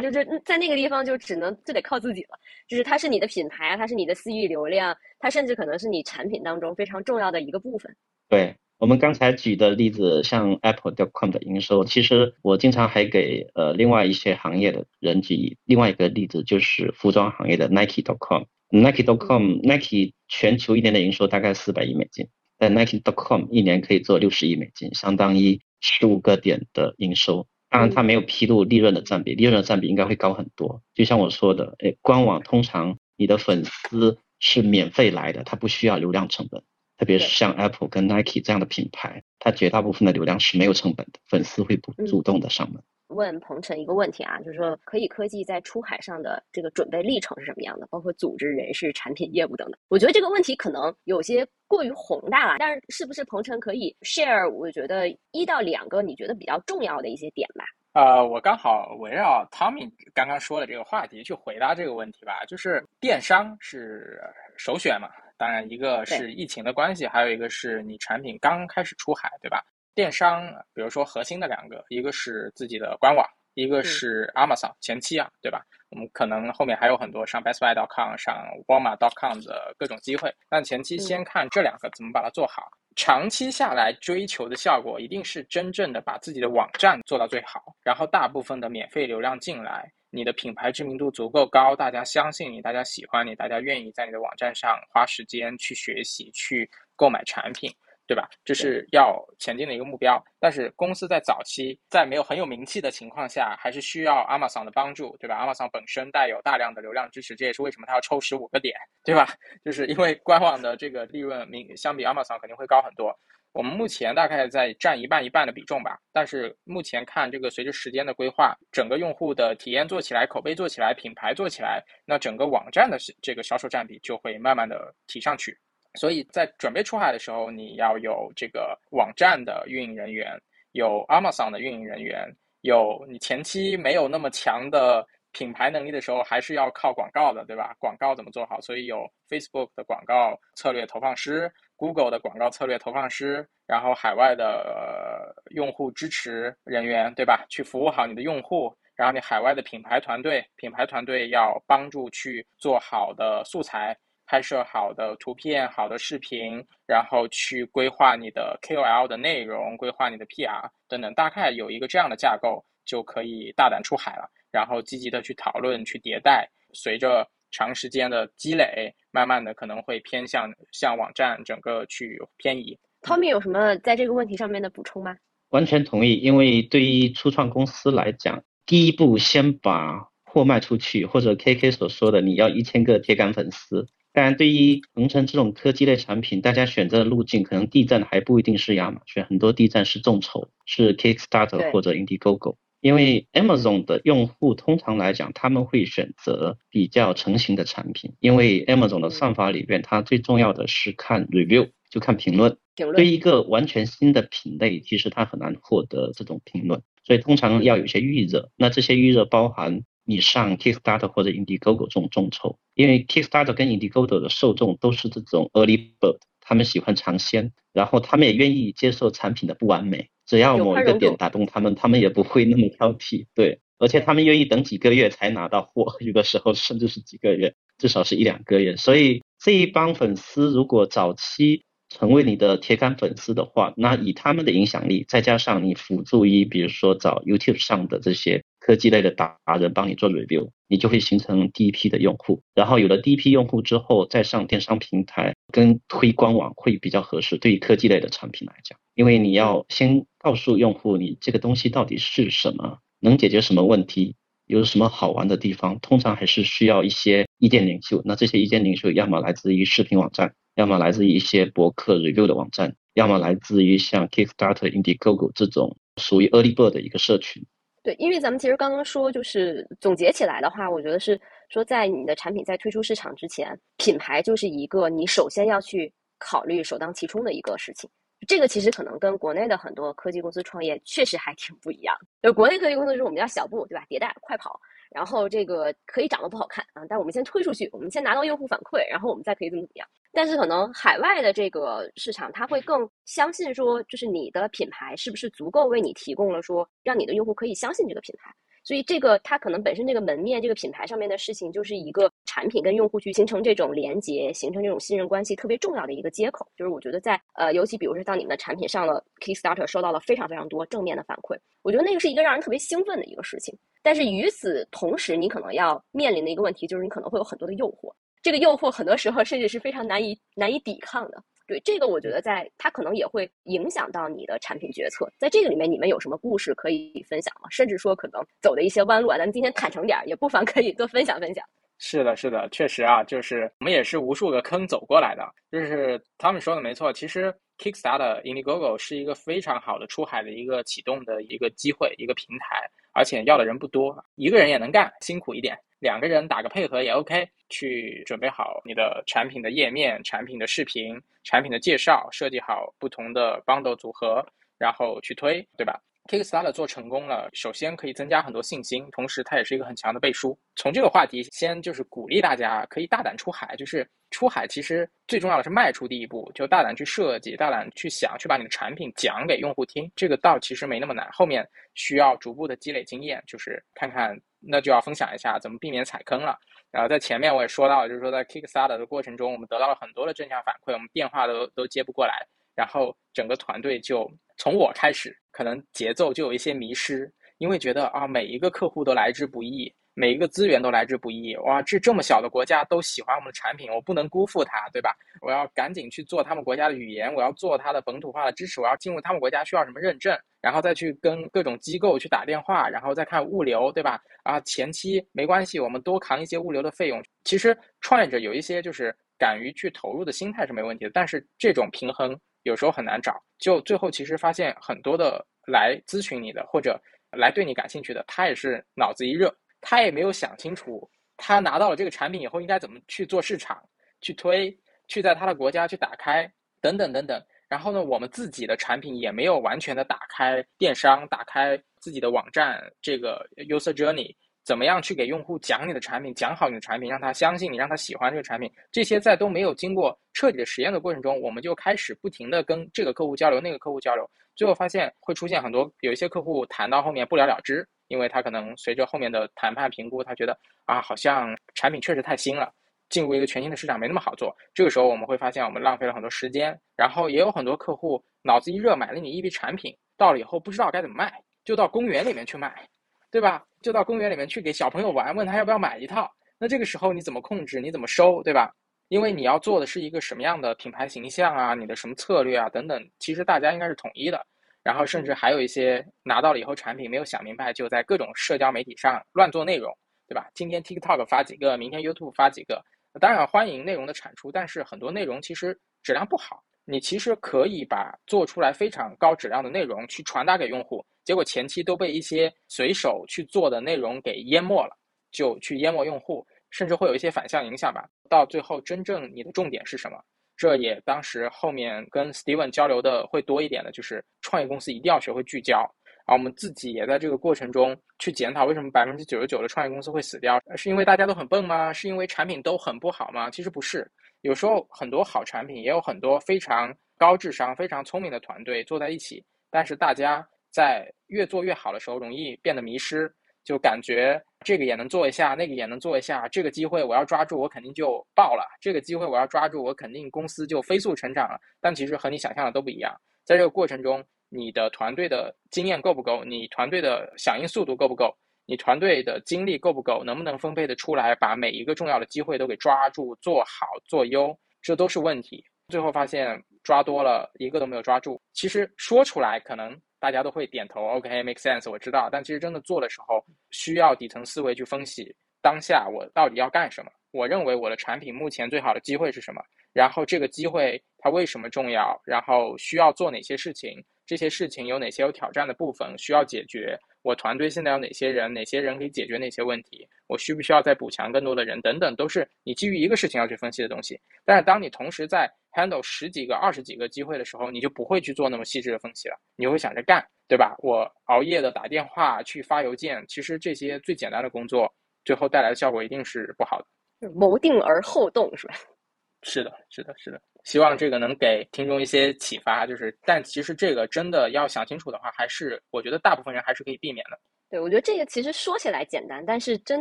就是在那个地方就只能就得靠自己了。就是它是你的品牌啊，它是你的私域流量，它甚至可能是你产品当中非常重要的一个部分。对。我们刚才举的例子，像 Apple.com 的营收，其实我经常还给呃另外一些行业的人举另外一个例子，就是服装行业的 Nike.com。Nike.com，Nike 全球一年的营收大概四百亿美金，但 Nike.com 一年可以做六十亿美金，相当于十五个点的营收。当然，它没有披露利润的占比，利润的占比应该会高很多。就像我说的，哎，官网通常你的粉丝是免费来的，它不需要流量成本。特别是像 Apple 跟 Nike 这样的品牌，它绝大部分的流量是没有成本的，粉丝会不主动的上门。问鹏程一个问题啊，就是说可以科技在出海上的这个准备历程是什么样的？包括组织、人事、产品、业务等等。我觉得这个问题可能有些过于宏大了，但是是不是鹏程可以 share？我觉得一到两个你觉得比较重要的一些点吧。呃，我刚好围绕 Tommy 刚刚说的这个话题去回答这个问题吧，就是电商是首选嘛。当然，一个是疫情的关系，还有一个是你产品刚开始出海，对吧？电商，比如说核心的两个，一个是自己的官网，一个是 Amazon 前期啊，对吧？我们可能后面还有很多上 BestBuy.com、上 Walmart.com 的各种机会，但前期先看这两个怎么把它做好。长期下来追求的效果，一定是真正的把自己的网站做到最好，然后大部分的免费流量进来。你的品牌知名度足够高，大家相信你，大家喜欢你，大家愿意在你的网站上花时间去学习、去购买产品，对吧？这是要前进的一个目标。但是公司在早期在没有很有名气的情况下，还是需要 Amazon 的帮助，对吧？Amazon 本身带有大量的流量支持，这也是为什么它要抽十五个点，对吧？就是因为官网的这个利润明相比 Amazon 肯定会高很多。我们目前大概在占一半一半的比重吧，但是目前看这个随着时间的规划，整个用户的体验做起来，口碑做起来，品牌做起来，那整个网站的这个销售占比就会慢慢的提上去。所以在准备出海的时候，你要有这个网站的运营人员，有 Amazon 的运营人员，有你前期没有那么强的品牌能力的时候，还是要靠广告的，对吧？广告怎么做好？所以有 Facebook 的广告策略投放师。Google 的广告策略投放师，然后海外的用户支持人员，对吧？去服务好你的用户，然后你海外的品牌团队，品牌团队要帮助去做好的素材，拍摄好的图片、好的视频，然后去规划你的 KOL 的内容，规划你的 PR 等等，大概有一个这样的架构，就可以大胆出海了。然后积极的去讨论、去迭代，随着。长时间的积累，慢慢的可能会偏向向网站整个去偏移。Tommy 有什么在这个问题上面的补充吗？完全同意，因为对于初创公司来讲，第一步先把货卖出去，或者 KK 所说的你要一千个铁杆粉丝。当然，对于恒成这种科技类产品，大家选择的路径可能地站还不一定是亚马逊，很多地站是众筹，是 Kickstarter 或者 Indiegogo。因为 Amazon 的用户通常来讲，他们会选择比较成型的产品，因为 Amazon 的算法里边，它最重要的是看 review，就看评论。对一个完全新的品类，其实它很难获得这种评论，所以通常要有些预热。那这些预热包含你上 Kickstarter 或者 Indiegogo 这种众筹，因为 Kickstarter 跟 Indiegogo 的受众都是这种 early bird，他们喜欢尝鲜，然后他们也愿意接受产品的不完美。只要某一个点打动他们，他们也不会那么挑剔。对而且他们愿意等几个月才拿到货，有的时候甚至是几个月，至少是一两个月。所以这一帮粉丝如果早期成为你的铁杆粉丝的话，那以他们的影响力，再加上你辅助一，比如说找 YouTube 上的这些科技类的达人帮你做 review，你就会形成第一批的用户。然后有了第一批用户之后，再上电商平台跟推官网会比较合适。对于科技类的产品来讲，因为你要先告诉用户你这个东西到底是什么，能解决什么问题，有什么好玩的地方，通常还是需要一些意见领袖。那这些意见领袖要么来自于视频网站。要么来自于一些博客 review 的网站，要么来自于像 Kickstarter、Indiegogo 这种属于 early bird 的一个社群。对，因为咱们其实刚刚说，就是总结起来的话，我觉得是说，在你的产品在推出市场之前，品牌就是一个你首先要去考虑、首当其冲的一个事情。这个其实可能跟国内的很多科技公司创业确实还挺不一样。就国内科技公司是我们叫小步，对吧？迭代、快跑。然后这个可以长得不好看啊，但我们先推出去，我们先拿到用户反馈，然后我们再可以怎么怎么样。但是可能海外的这个市场，他会更相信说，就是你的品牌是不是足够为你提供了说，让你的用户可以相信这个品牌。所以这个它可能本身这个门面这个品牌上面的事情，就是一个产品跟用户去形成这种连接，形成这种信任关系特别重要的一个接口。就是我觉得在呃，尤其比如说当你们的产品上了 Kickstarter，收到了非常非常多正面的反馈，我觉得那个是一个让人特别兴奋的一个事情。但是与此同时，你可能要面临的一个问题就是，你可能会有很多的诱惑，这个诱惑很多时候甚至是非常难以难以抵抗的。对这个，我觉得在它可能也会影响到你的产品决策。在这个里面，你们有什么故事可以分享吗？甚至说可能走的一些弯路啊，咱们今天坦诚点儿，也不妨可以多分享分享。是的，是的，确实啊，就是我们也是无数个坑走过来的。就是他们说的没错，其实 Kickstarter、Indiegogo 是一个非常好的出海的一个启动的一个机会，一个平台。而且要的人不多，一个人也能干，辛苦一点，两个人打个配合也 OK。去准备好你的产品的页面、产品的视频、产品的介绍，设计好不同的 bundle 组合，然后去推，对吧？Kickstarter 做成功了，首先可以增加很多信心，同时它也是一个很强的背书。从这个话题先就是鼓励大家可以大胆出海，就是出海其实最重要的是迈出第一步，就大胆去设计，大胆去想，去把你的产品讲给用户听。这个倒其实没那么难，后面需要逐步的积累经验，就是看看那就要分享一下怎么避免踩坑了。然后在前面我也说到，就是说在 Kickstarter 的过程中，我们得到了很多的正向反馈，我们电话都都接不过来，然后整个团队就从我开始。可能节奏就有一些迷失，因为觉得啊，每一个客户都来之不易，每一个资源都来之不易。哇，这这么小的国家都喜欢我们的产品，我不能辜负它，对吧？我要赶紧去做他们国家的语言，我要做它的本土化的支持，我要进入他们国家需要什么认证，然后再去跟各种机构去打电话，然后再看物流，对吧？啊，前期没关系，我们多扛一些物流的费用。其实创业者有一些就是敢于去投入的心态是没问题的，但是这种平衡。有时候很难找，就最后其实发现很多的来咨询你的或者来对你感兴趣的，他也是脑子一热，他也没有想清楚，他拿到了这个产品以后应该怎么去做市场、去推、去在他的国家去打开等等等等。然后呢，我们自己的产品也没有完全的打开电商、打开自己的网站这个 user journey。怎么样去给用户讲你的产品，讲好你的产品，让他相信你，让他喜欢这个产品？这些在都没有经过彻底的实验的过程中，我们就开始不停的跟这个客户交流，那个客户交流，最后发现会出现很多有一些客户谈到后面不了了之，因为他可能随着后面的谈判评估，他觉得啊，好像产品确实太新了，进入一个全新的市场没那么好做。这个时候我们会发现我们浪费了很多时间，然后也有很多客户脑子一热买了你一批产品，到了以后不知道该怎么卖，就到公园里面去卖。对吧？就到公园里面去给小朋友玩，问他要不要买一套。那这个时候你怎么控制？你怎么收？对吧？因为你要做的是一个什么样的品牌形象啊？你的什么策略啊？等等，其实大家应该是统一的。然后甚至还有一些拿到了以后产品没有想明白，就在各种社交媒体上乱做内容，对吧？今天 TikTok 发几个，明天 YouTube 发几个。当然欢迎内容的产出，但是很多内容其实质量不好。你其实可以把做出来非常高质量的内容去传达给用户。结果前期都被一些随手去做的内容给淹没了，就去淹没用户，甚至会有一些反向影响吧。到最后，真正你的重点是什么？这也当时后面跟 Steven 交流的会多一点的，就是创业公司一定要学会聚焦。啊，我们自己也在这个过程中去检讨，为什么百分之九十九的创业公司会死掉？是因为大家都很笨吗？是因为产品都很不好吗？其实不是，有时候很多好产品也有很多非常高智商、非常聪明的团队坐在一起，但是大家。在越做越好的时候，容易变得迷失，就感觉这个也能做一下，那个也能做一下，这个机会我要抓住，我肯定就爆了；这个机会我要抓住，我肯定公司就飞速成长了。但其实和你想象的都不一样，在这个过程中，你的团队的经验够不够？你团队的响应速度够不够？你团队的精力够不够？能不能分配的出来，把每一个重要的机会都给抓住、做好、做优？这都是问题。最后发现抓多了一个都没有抓住。其实说出来可能大家都会点头，OK，make sense，我知道。但其实真的做的时候，需要底层思维去分析当下我到底要干什么。我认为我的产品目前最好的机会是什么？然后这个机会它为什么重要？然后需要做哪些事情？这些事情有哪些有挑战的部分需要解决？我团队现在有哪些人？哪些人可以解决哪些问题？我需不需要再补强更多的人？等等，都是你基于一个事情要去分析的东西。但是当你同时在 handle 十几个、二十几个机会的时候，你就不会去做那么细致的分析了，你会想着干，对吧？我熬夜的打电话去发邮件，其实这些最简单的工作，最后带来的效果一定是不好的。谋定而后动，是吧？(laughs) 是的，是的，是的。希望这个能给听众一些启发，就是，但其实这个真的要想清楚的话，还是我觉得大部分人还是可以避免的。对，我觉得这个其实说起来简单，但是真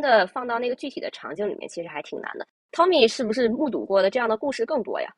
的放到那个具体的场景里面，其实还挺难的。Tommy 是不是目睹过的这样的故事更多呀？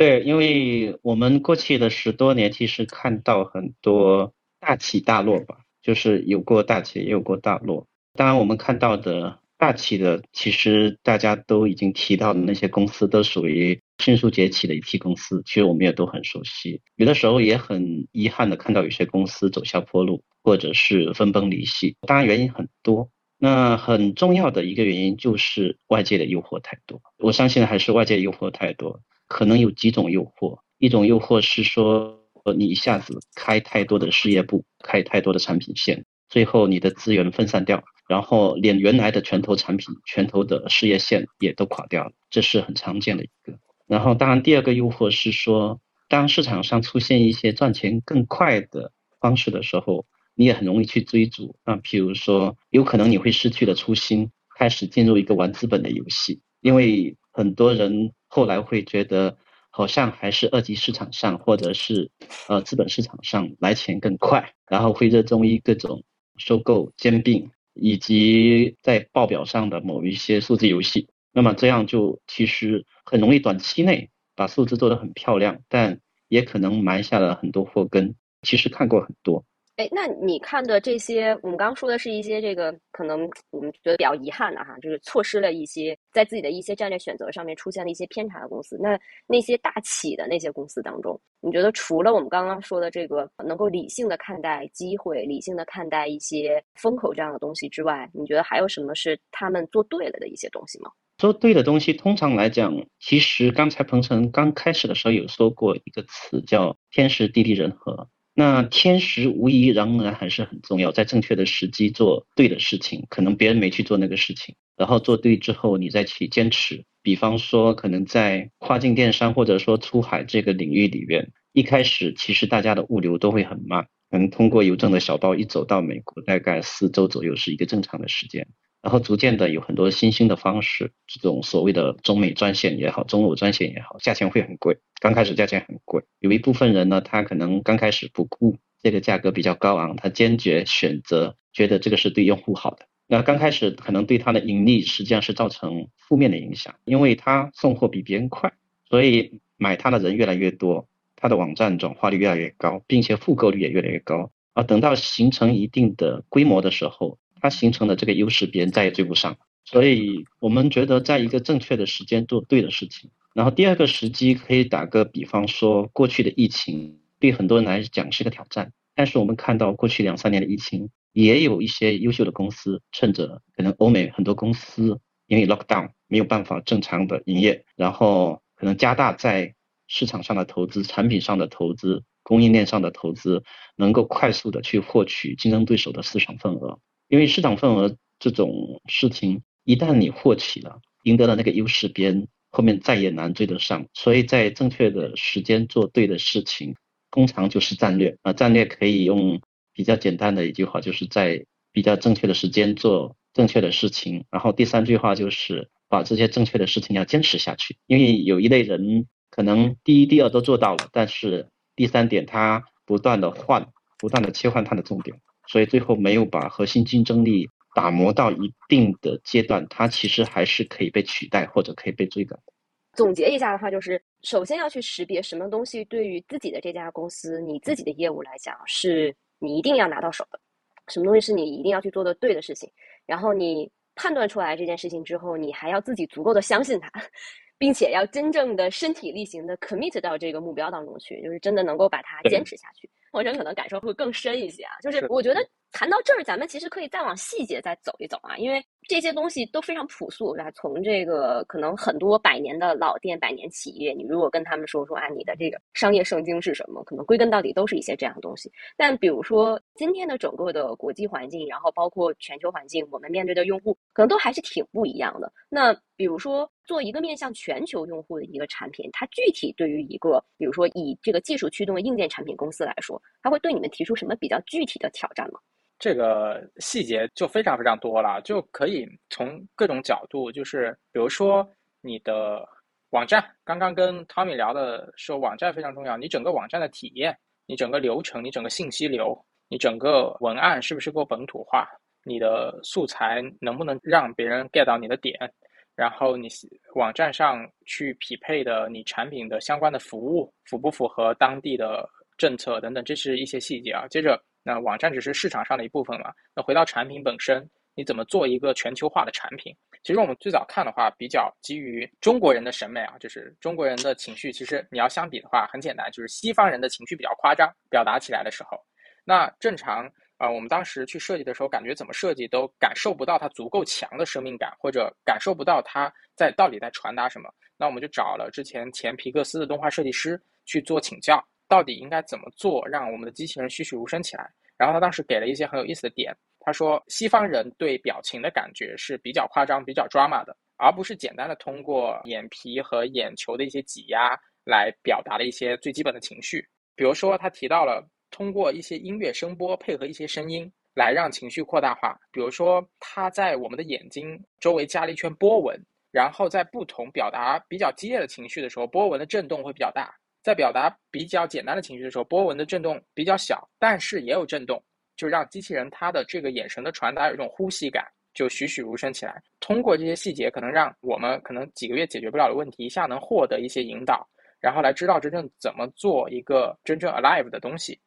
对，因为我们过去的十多年，其实看到很多大起大落吧，就是有过大起，也有过大落。当然，我们看到的大起的，其实大家都已经提到的那些公司，都属于。迅速崛起的一批公司，其实我们也都很熟悉。有的时候也很遗憾的看到有些公司走下坡路，或者是分崩离析。当然原因很多，那很重要的一个原因就是外界的诱惑太多。我相信还是外界诱惑太多，可能有几种诱惑。一种诱惑是说，你一下子开太多的事业部，开太多的产品线，最后你的资源分散掉，然后连原来的拳头产品、拳头的事业线也都垮掉了，这是很常见的一个。然后，当然，第二个诱惑是说，当市场上出现一些赚钱更快的方式的时候，你也很容易去追逐。那譬如说，有可能你会失去了初心，开始进入一个玩资本的游戏，因为很多人后来会觉得，好像还是二级市场上或者是呃资本市场上来钱更快，然后会热衷于各种收购、兼并以及在报表上的某一些数字游戏。那么这样就其实很容易短期内把数字做得很漂亮，但也可能埋下了很多祸根。其实看过很多。哎，那你看的这些，我们刚刚说的是一些这个可能我们觉得比较遗憾的哈，就是错失了一些在自己的一些战略选择上面出现了一些偏差的公司。那那些大企的那些公司当中，你觉得除了我们刚刚说的这个能够理性的看待机会、理性的看待一些风口这样的东西之外，你觉得还有什么是他们做对了的一些东西吗？做对的东西，通常来讲，其实刚才彭程刚开始的时候有说过一个词叫天时地利人和。那天时无疑仍然还是很重要，在正确的时机做对的事情，可能别人没去做那个事情，然后做对之后，你再去坚持。比方说，可能在跨境电商或者说出海这个领域里面，一开始其实大家的物流都会很慢，可能通过邮政的小包一走到美国，大概四周左右是一个正常的时间。然后逐渐的有很多新兴的方式，这种所谓的中美专线也好，中欧专线也好，价钱会很贵。刚开始价钱很贵，有一部分人呢，他可能刚开始不顾这个价格比较高昂，他坚决选择觉得这个是对用户好的。那刚开始可能对他的盈利实际上是造成负面的影响，因为他送货比别人快，所以买他的人越来越多，他的网站转化率越来越高，并且复购率也越来越高。而，等到形成一定的规模的时候。它形成的这个优势，别人再也追不上。所以我们觉得，在一个正确的时间做对的事情。然后第二个时机，可以打个比方说，过去的疫情对很多人来讲是个挑战。但是我们看到过去两三年的疫情，也有一些优秀的公司，趁着可能欧美很多公司因为 lockdown 没有办法正常的营业，然后可能加大在市场上的投资、产品上的投资、供应链上的投资，能够快速的去获取竞争对手的市场份额。因为市场份额这种事情，一旦你获取了，赢得了那个优势，别人后面再也难追得上。所以在正确的时间做对的事情，通常就是战略啊。战略可以用比较简单的一句话，就是在比较正确的时间做正确的事情。然后第三句话就是把这些正确的事情要坚持下去。因为有一类人可能第一、第二都做到了，但是第三点他不断的换，不断的切换他的重点。所以最后没有把核心竞争力打磨到一定的阶段，它其实还是可以被取代或者可以被追赶。总结一下的话，就是首先要去识别什么东西对于自己的这家公司、你自己的业务来讲，是你一定要拿到手的，什么东西是你一定要去做的对的事情。然后你判断出来这件事情之后，你还要自己足够的相信它，并且要真正的身体力行的 commit 到这个目标当中去，就是真的能够把它坚持下去。或者可能感受会更深一些啊，就是我觉得。谈到这儿，咱们其实可以再往细节再走一走啊，因为这些东西都非常朴素。来，从这个可能很多百年的老店、百年企业，你如果跟他们说说啊，你的这个商业圣经是什么，可能归根到底都是一些这样的东西。但比如说今天的整个的国际环境，然后包括全球环境，我们面对的用户可能都还是挺不一样的。那比如说做一个面向全球用户的一个产品，它具体对于一个比如说以这个技术驱动的硬件产品公司来说，他会对你们提出什么比较具体的挑战吗？这个细节就非常非常多了，就可以从各种角度，就是比如说你的网站，刚刚跟 Tommy 聊的说，网站非常重要，你整个网站的体验，你整个流程，你整个信息流，你整个文案是不是够本土化，你的素材能不能让别人 get 到你的点，然后你网站上去匹配的你产品的相关的服务符不符合当地的政策等等，这是一些细节啊。接着。那网站只是市场上的一部分嘛？那回到产品本身，你怎么做一个全球化的产品？其实我们最早看的话，比较基于中国人的审美啊，就是中国人的情绪。其实你要相比的话，很简单，就是西方人的情绪比较夸张，表达起来的时候，那正常啊，我们当时去设计的时候，感觉怎么设计都感受不到它足够强的生命感，或者感受不到它在到底在传达什么。那我们就找了之前前皮克斯的动画设计师去做请教。到底应该怎么做，让我们的机器人栩栩如生起来？然后他当时给了一些很有意思的点。他说，西方人对表情的感觉是比较夸张、比较 drama 的，而不是简单的通过眼皮和眼球的一些挤压来表达的一些最基本的情绪。比如说，他提到了通过一些音乐声波配合一些声音来让情绪扩大化。比如说，他在我们的眼睛周围加了一圈波纹，然后在不同表达比较激烈的情绪的时候，波纹的震动会比较大。在表达比较简单的情绪的时候，波纹的震动比较小，但是也有震动，就让机器人它的这个眼神的传达有一种呼吸感，就栩栩如生起来。通过这些细节，可能让我们可能几个月解决不了的问题，一下能获得一些引导，然后来知道真正怎么做一个真正 alive 的东西。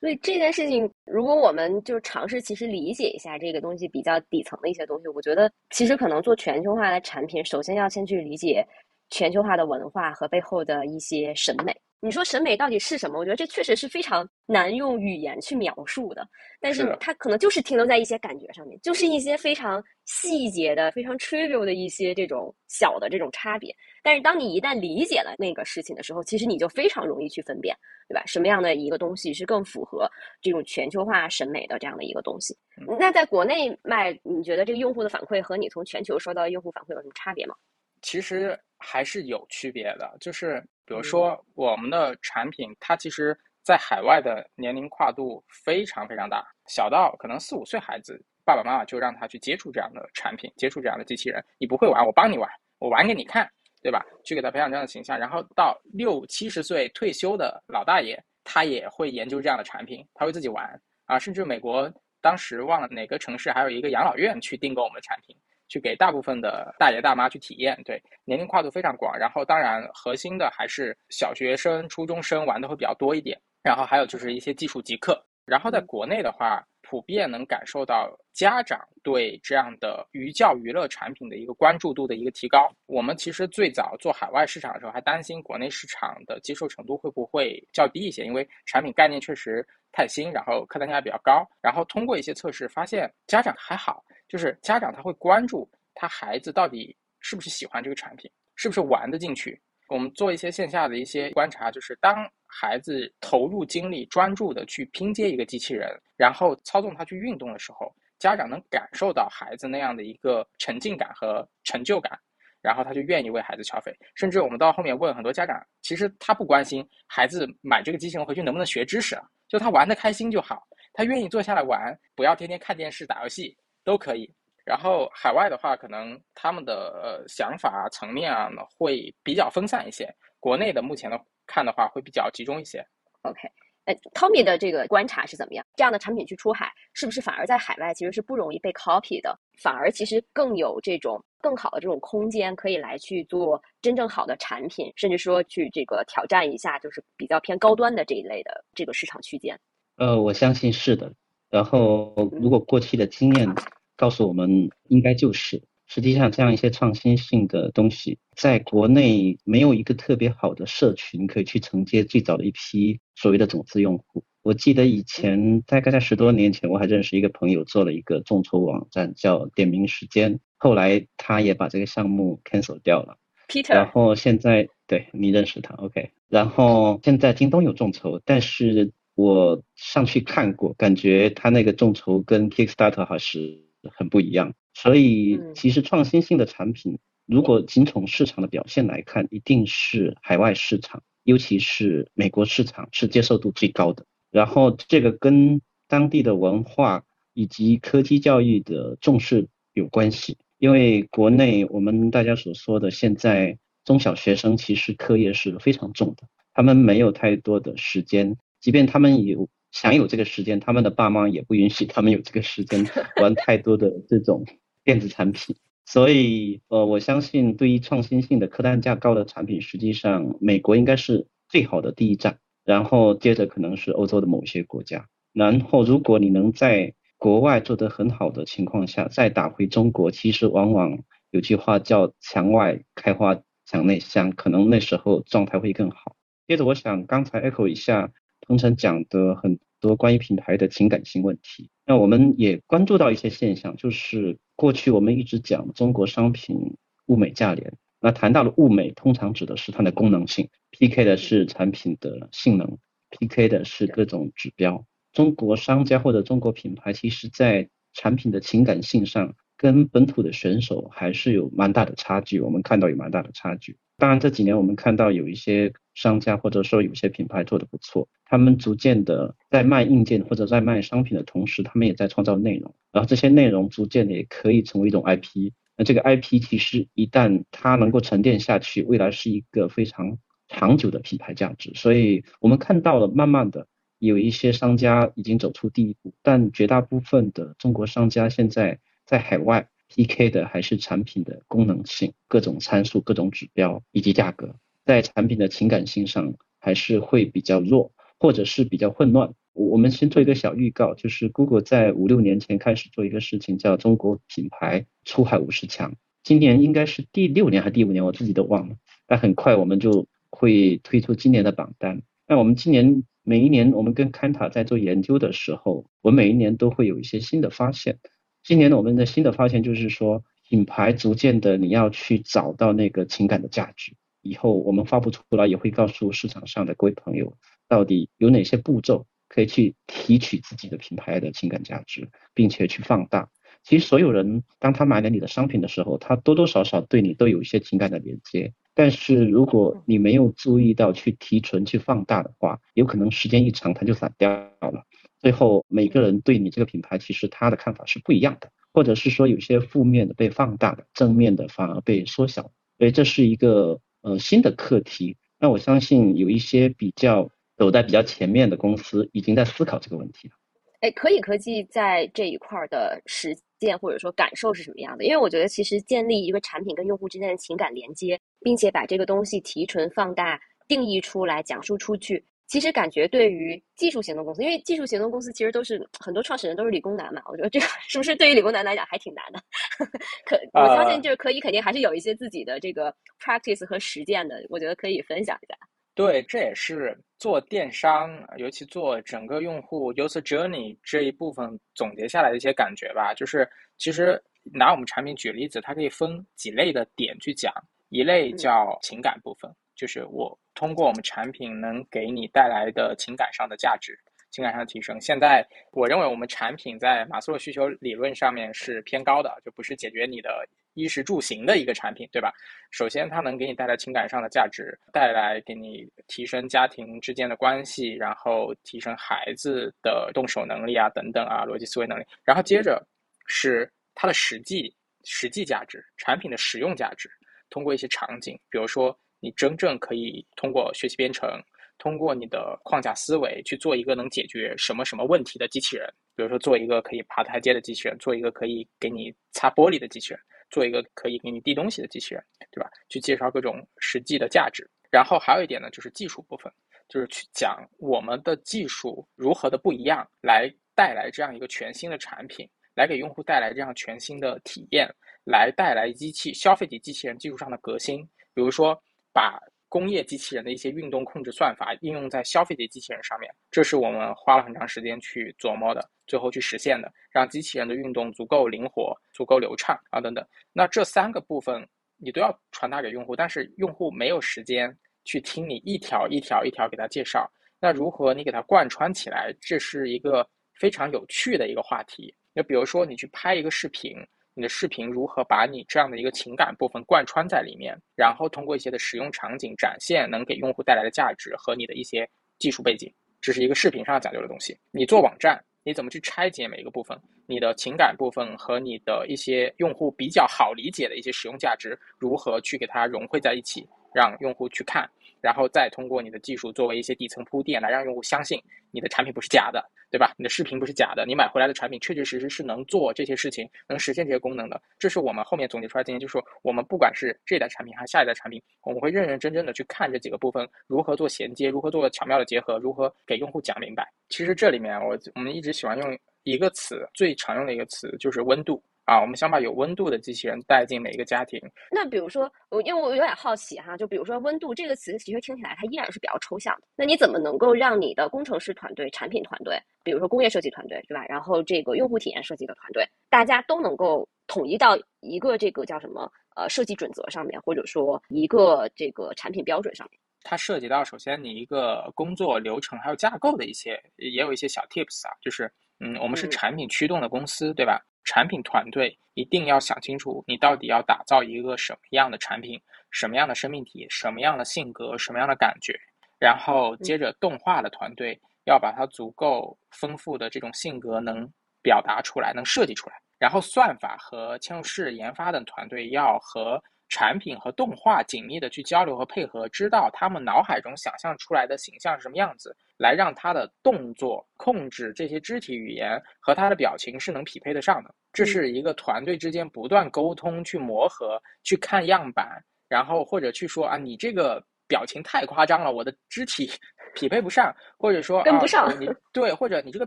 所以这件事情，如果我们就尝试其实理解一下这个东西比较底层的一些东西，我觉得其实可能做全球化的产品，首先要先去理解。全球化的文化和背后的一些审美，你说审美到底是什么？我觉得这确实是非常难用语言去描述的。但是它可能就是停留在一些感觉上面，就是一些非常细节的、非常 trivial 的一些这种小的这种差别。但是当你一旦理解了那个事情的时候，其实你就非常容易去分辨，对吧？什么样的一个东西是更符合这种全球化审美的这样的一个东西？那在国内卖，你觉得这个用户的反馈和你从全球收到的用户反馈有什么差别吗？其实。还是有区别的，就是比如说我们的产品，它其实在海外的年龄跨度非常非常大，小到可能四五岁孩子，爸爸妈妈就让他去接触这样的产品，接触这样的机器人。你不会玩，我帮你玩，我玩给你看，对吧？去给他培养这样的形象。然后到六七十岁退休的老大爷，他也会研究这样的产品，他会自己玩啊。甚至美国当时忘了哪个城市还有一个养老院去订购我们的产品。去给大部分的大爷大妈去体验，对年龄跨度非常广。然后当然核心的还是小学生、初中生玩的会比较多一点。然后还有就是一些技术极客。然后在国内的话，普遍能感受到家长对这样的寓教娱乐产品的一个关注度的一个提高。我们其实最早做海外市场的时候，还担心国内市场的接受程度会不会较低一些，因为产品概念确实太新，然后客单价比较高。然后通过一些测试发现，家长还好。就是家长他会关注他孩子到底是不是喜欢这个产品，是不是玩得进去。我们做一些线下的一些观察，就是当孩子投入精力、专注的去拼接一个机器人，然后操纵它去运动的时候，家长能感受到孩子那样的一个沉浸感和成就感，然后他就愿意为孩子消费。甚至我们到后面问很多家长，其实他不关心孩子买这个机器人回去能不能学知识，就他玩得开心就好，他愿意坐下来玩，不要天天看电视打游戏。都可以，然后海外的话，可能他们的呃想法层面啊会比较分散一些，国内的目前的看的话会比较集中一些。OK，哎，Tommy 的这个观察是怎么样？这样的产品去出海，是不是反而在海外其实是不容易被 copy 的？反而其实更有这种更好的这种空间，可以来去做真正好的产品，甚至说去这个挑战一下，就是比较偏高端的这一类的这个市场区间。呃，我相信是的。然后，如果过去的经验告诉我们，应该就是。实际上，这样一些创新性的东西，在国内没有一个特别好的社群可以去承接最早的一批所谓的种子用户。我记得以前大概在十多年前，我还认识一个朋友做了一个众筹网站，叫点名时间。后来他也把这个项目 cancel 掉了。Peter。然后现在对你认识他，OK。然后现在京东有众筹，但是我上去看过，感觉他那个众筹跟 Kickstarter 还是很不一样。所以，其实创新性的产品，如果仅从市场的表现来看，一定是海外市场，尤其是美国市场是接受度最高的。然后，这个跟当地的文化以及科技教育的重视有关系。因为国内我们大家所说的，现在中小学生其实课业是非常重的，他们没有太多的时间，即便他们有。享有这个时间，他们的爸妈也不允许他们有这个时间 (laughs) 玩太多的这种电子产品。所以，呃，我相信对于创新性的客单价高的产品，实际上美国应该是最好的第一站，然后接着可能是欧洲的某些国家。然后，如果你能在国外做得很好的情况下，再打回中国，其实往往有句话叫“墙外开花墙内香”，可能那时候状态会更好。接着，我想刚才 echo 一下。通常讲的很多关于品牌的情感性问题，那我们也关注到一些现象，就是过去我们一直讲中国商品物美价廉，那谈到了物美，通常指的是它的功能性，PK 的是产品的性能，PK 的是各种指标。中国商家或者中国品牌，其实在产品的情感性上，跟本土的选手还是有蛮大的差距，我们看到有蛮大的差距。当然这几年我们看到有一些商家或者说有些品牌做的不错，他们逐渐的在卖硬件或者在卖商品的同时，他们也在创造内容，然后这些内容逐渐的也可以成为一种 IP。那这个 IP 其实一旦它能够沉淀下去，未来是一个非常长久的品牌价值。所以我们看到了慢慢的有一些商家已经走出第一步，但绝大部分的中国商家现在在海外。PK 的还是产品的功能性、各种参数、各种指标以及价格，在产品的情感性上还是会比较弱，或者是比较混乱。我我们先做一个小预告，就是 Google 在五六年前开始做一个事情，叫中国品牌出海五十强。今年应该是第六年还是第五年，我自己都忘了。但很快我们就会推出今年的榜单。那我们今年每一年，我们跟 Kanta 在做研究的时候，我每一年都会有一些新的发现。今年我们的新的发现就是说，品牌逐渐的你要去找到那个情感的价值。以后我们发布出来也会告诉市场上的各位朋友，到底有哪些步骤可以去提取自己的品牌的情感价值，并且去放大。其实所有人当他买了你的商品的时候，他多多少少对你都有一些情感的连接。但是如果你没有注意到去提纯、去放大的话，有可能时间一长它就散掉了。最后，每个人对你这个品牌，其实他的看法是不一样的，或者是说有些负面的被放大的，正面的反而被缩小，所以这是一个呃新的课题。那我相信有一些比较走在比较前面的公司已经在思考这个问题了。哎，可以科技在这一块的实践或者说感受是什么样的？因为我觉得其实建立一个产品跟用户之间的情感连接，并且把这个东西提纯、放大、定义出来、讲述出去。其实感觉对于技术型的公司，因为技术型的公司其实都是很多创始人都是理工男嘛，我觉得这个是不是对于理工男来讲还挺难的？(laughs) 可我相信就是可以肯定还是有一些自己的这个 practice 和实践的，我觉得可以分享一下。对，这也是做电商，尤其做整个用户 user journey 这一部分总结下来的一些感觉吧。就是其实拿我们产品举例子，它可以分几类的点去讲，一类叫情感部分。就是我通过我们产品能给你带来的情感上的价值，情感上的提升。现在我认为我们产品在马斯洛需求理论上面是偏高的，就不是解决你的衣食住行的一个产品，对吧？首先它能给你带来情感上的价值，带来给你提升家庭之间的关系，然后提升孩子的动手能力啊，等等啊，逻辑思维能力。然后接着是它的实际实际价值，产品的实用价值，通过一些场景，比如说。你真正可以通过学习编程，通过你的框架思维去做一个能解决什么什么问题的机器人，比如说做一个可以爬台阶的机器人，做一个可以给你擦玻璃的机器人，做一个可以给你递东西的机器人，对吧？去介绍各种实际的价值。然后还有一点呢，就是技术部分，就是去讲我们的技术如何的不一样，来带来这样一个全新的产品，来给用户带来这样全新的体验，来带来机器消费级机器人技术上的革新。比如说，把工业机器人的一些运动控制算法应用在消费级机器人上面，这是我们花了很长时间去琢磨的，最后去实现的，让机器人的运动足够灵活、足够流畅啊等等。那这三个部分。你都要传达给用户，但是用户没有时间去听你一条一条一条给他介绍。那如何你给他贯穿起来？这是一个非常有趣的一个话题。那比如说你去拍一个视频，你的视频如何把你这样的一个情感部分贯穿在里面，然后通过一些的使用场景展现能给用户带来的价值和你的一些技术背景，这是一个视频上讲究的东西。你做网站。你怎么去拆解每一个部分？你的情感部分和你的一些用户比较好理解的一些使用价值，如何去给它融汇在一起，让用户去看？然后再通过你的技术作为一些底层铺垫，来让用户相信你的产品不是假的，对吧？你的视频不是假的，你买回来的产品确确实实是能做这些事情，能实现这些功能的。这是我们后面总结出来经验，就是说我们不管是这一代产品还是下一代产品，我们会认认真真的去看这几个部分如何做衔接，如何做巧妙的结合，如何给用户讲明白。其实这里面我我们一直喜欢用一个词，最常用的一个词就是温度。啊，我们想把有温度的机器人带进每一个家庭。那比如说，我因为我有点好奇哈，就比如说“温度”这个词，其实听起来它依然是比较抽象的。那你怎么能够让你的工程师团队、产品团队，比如说工业设计团队，对吧？然后这个用户体验设计的团队，大家都能够统一到一个这个叫什么呃设计准则上面，或者说一个这个产品标准上面？它涉及到首先你一个工作流程还有架构的一些，也有一些小 tips 啊，就是嗯，我们是产品驱动的公司，对吧？产品团队一定要想清楚，你到底要打造一个什么样的产品，什么样的生命体，什么样的性格，什么样的感觉。然后接着动画的团队要把它足够丰富的这种性格能表达出来，能设计出来。然后算法和嵌入式研发等团队要和。产品和动画紧密的去交流和配合，知道他们脑海中想象出来的形象是什么样子，来让他的动作控制这些肢体语言和他的表情是能匹配得上的。这是一个团队之间不断沟通、去磨合、去看样板，然后或者去说啊，你这个表情太夸张了，我的肢体匹配不上，或者说跟不上你对，或者你这个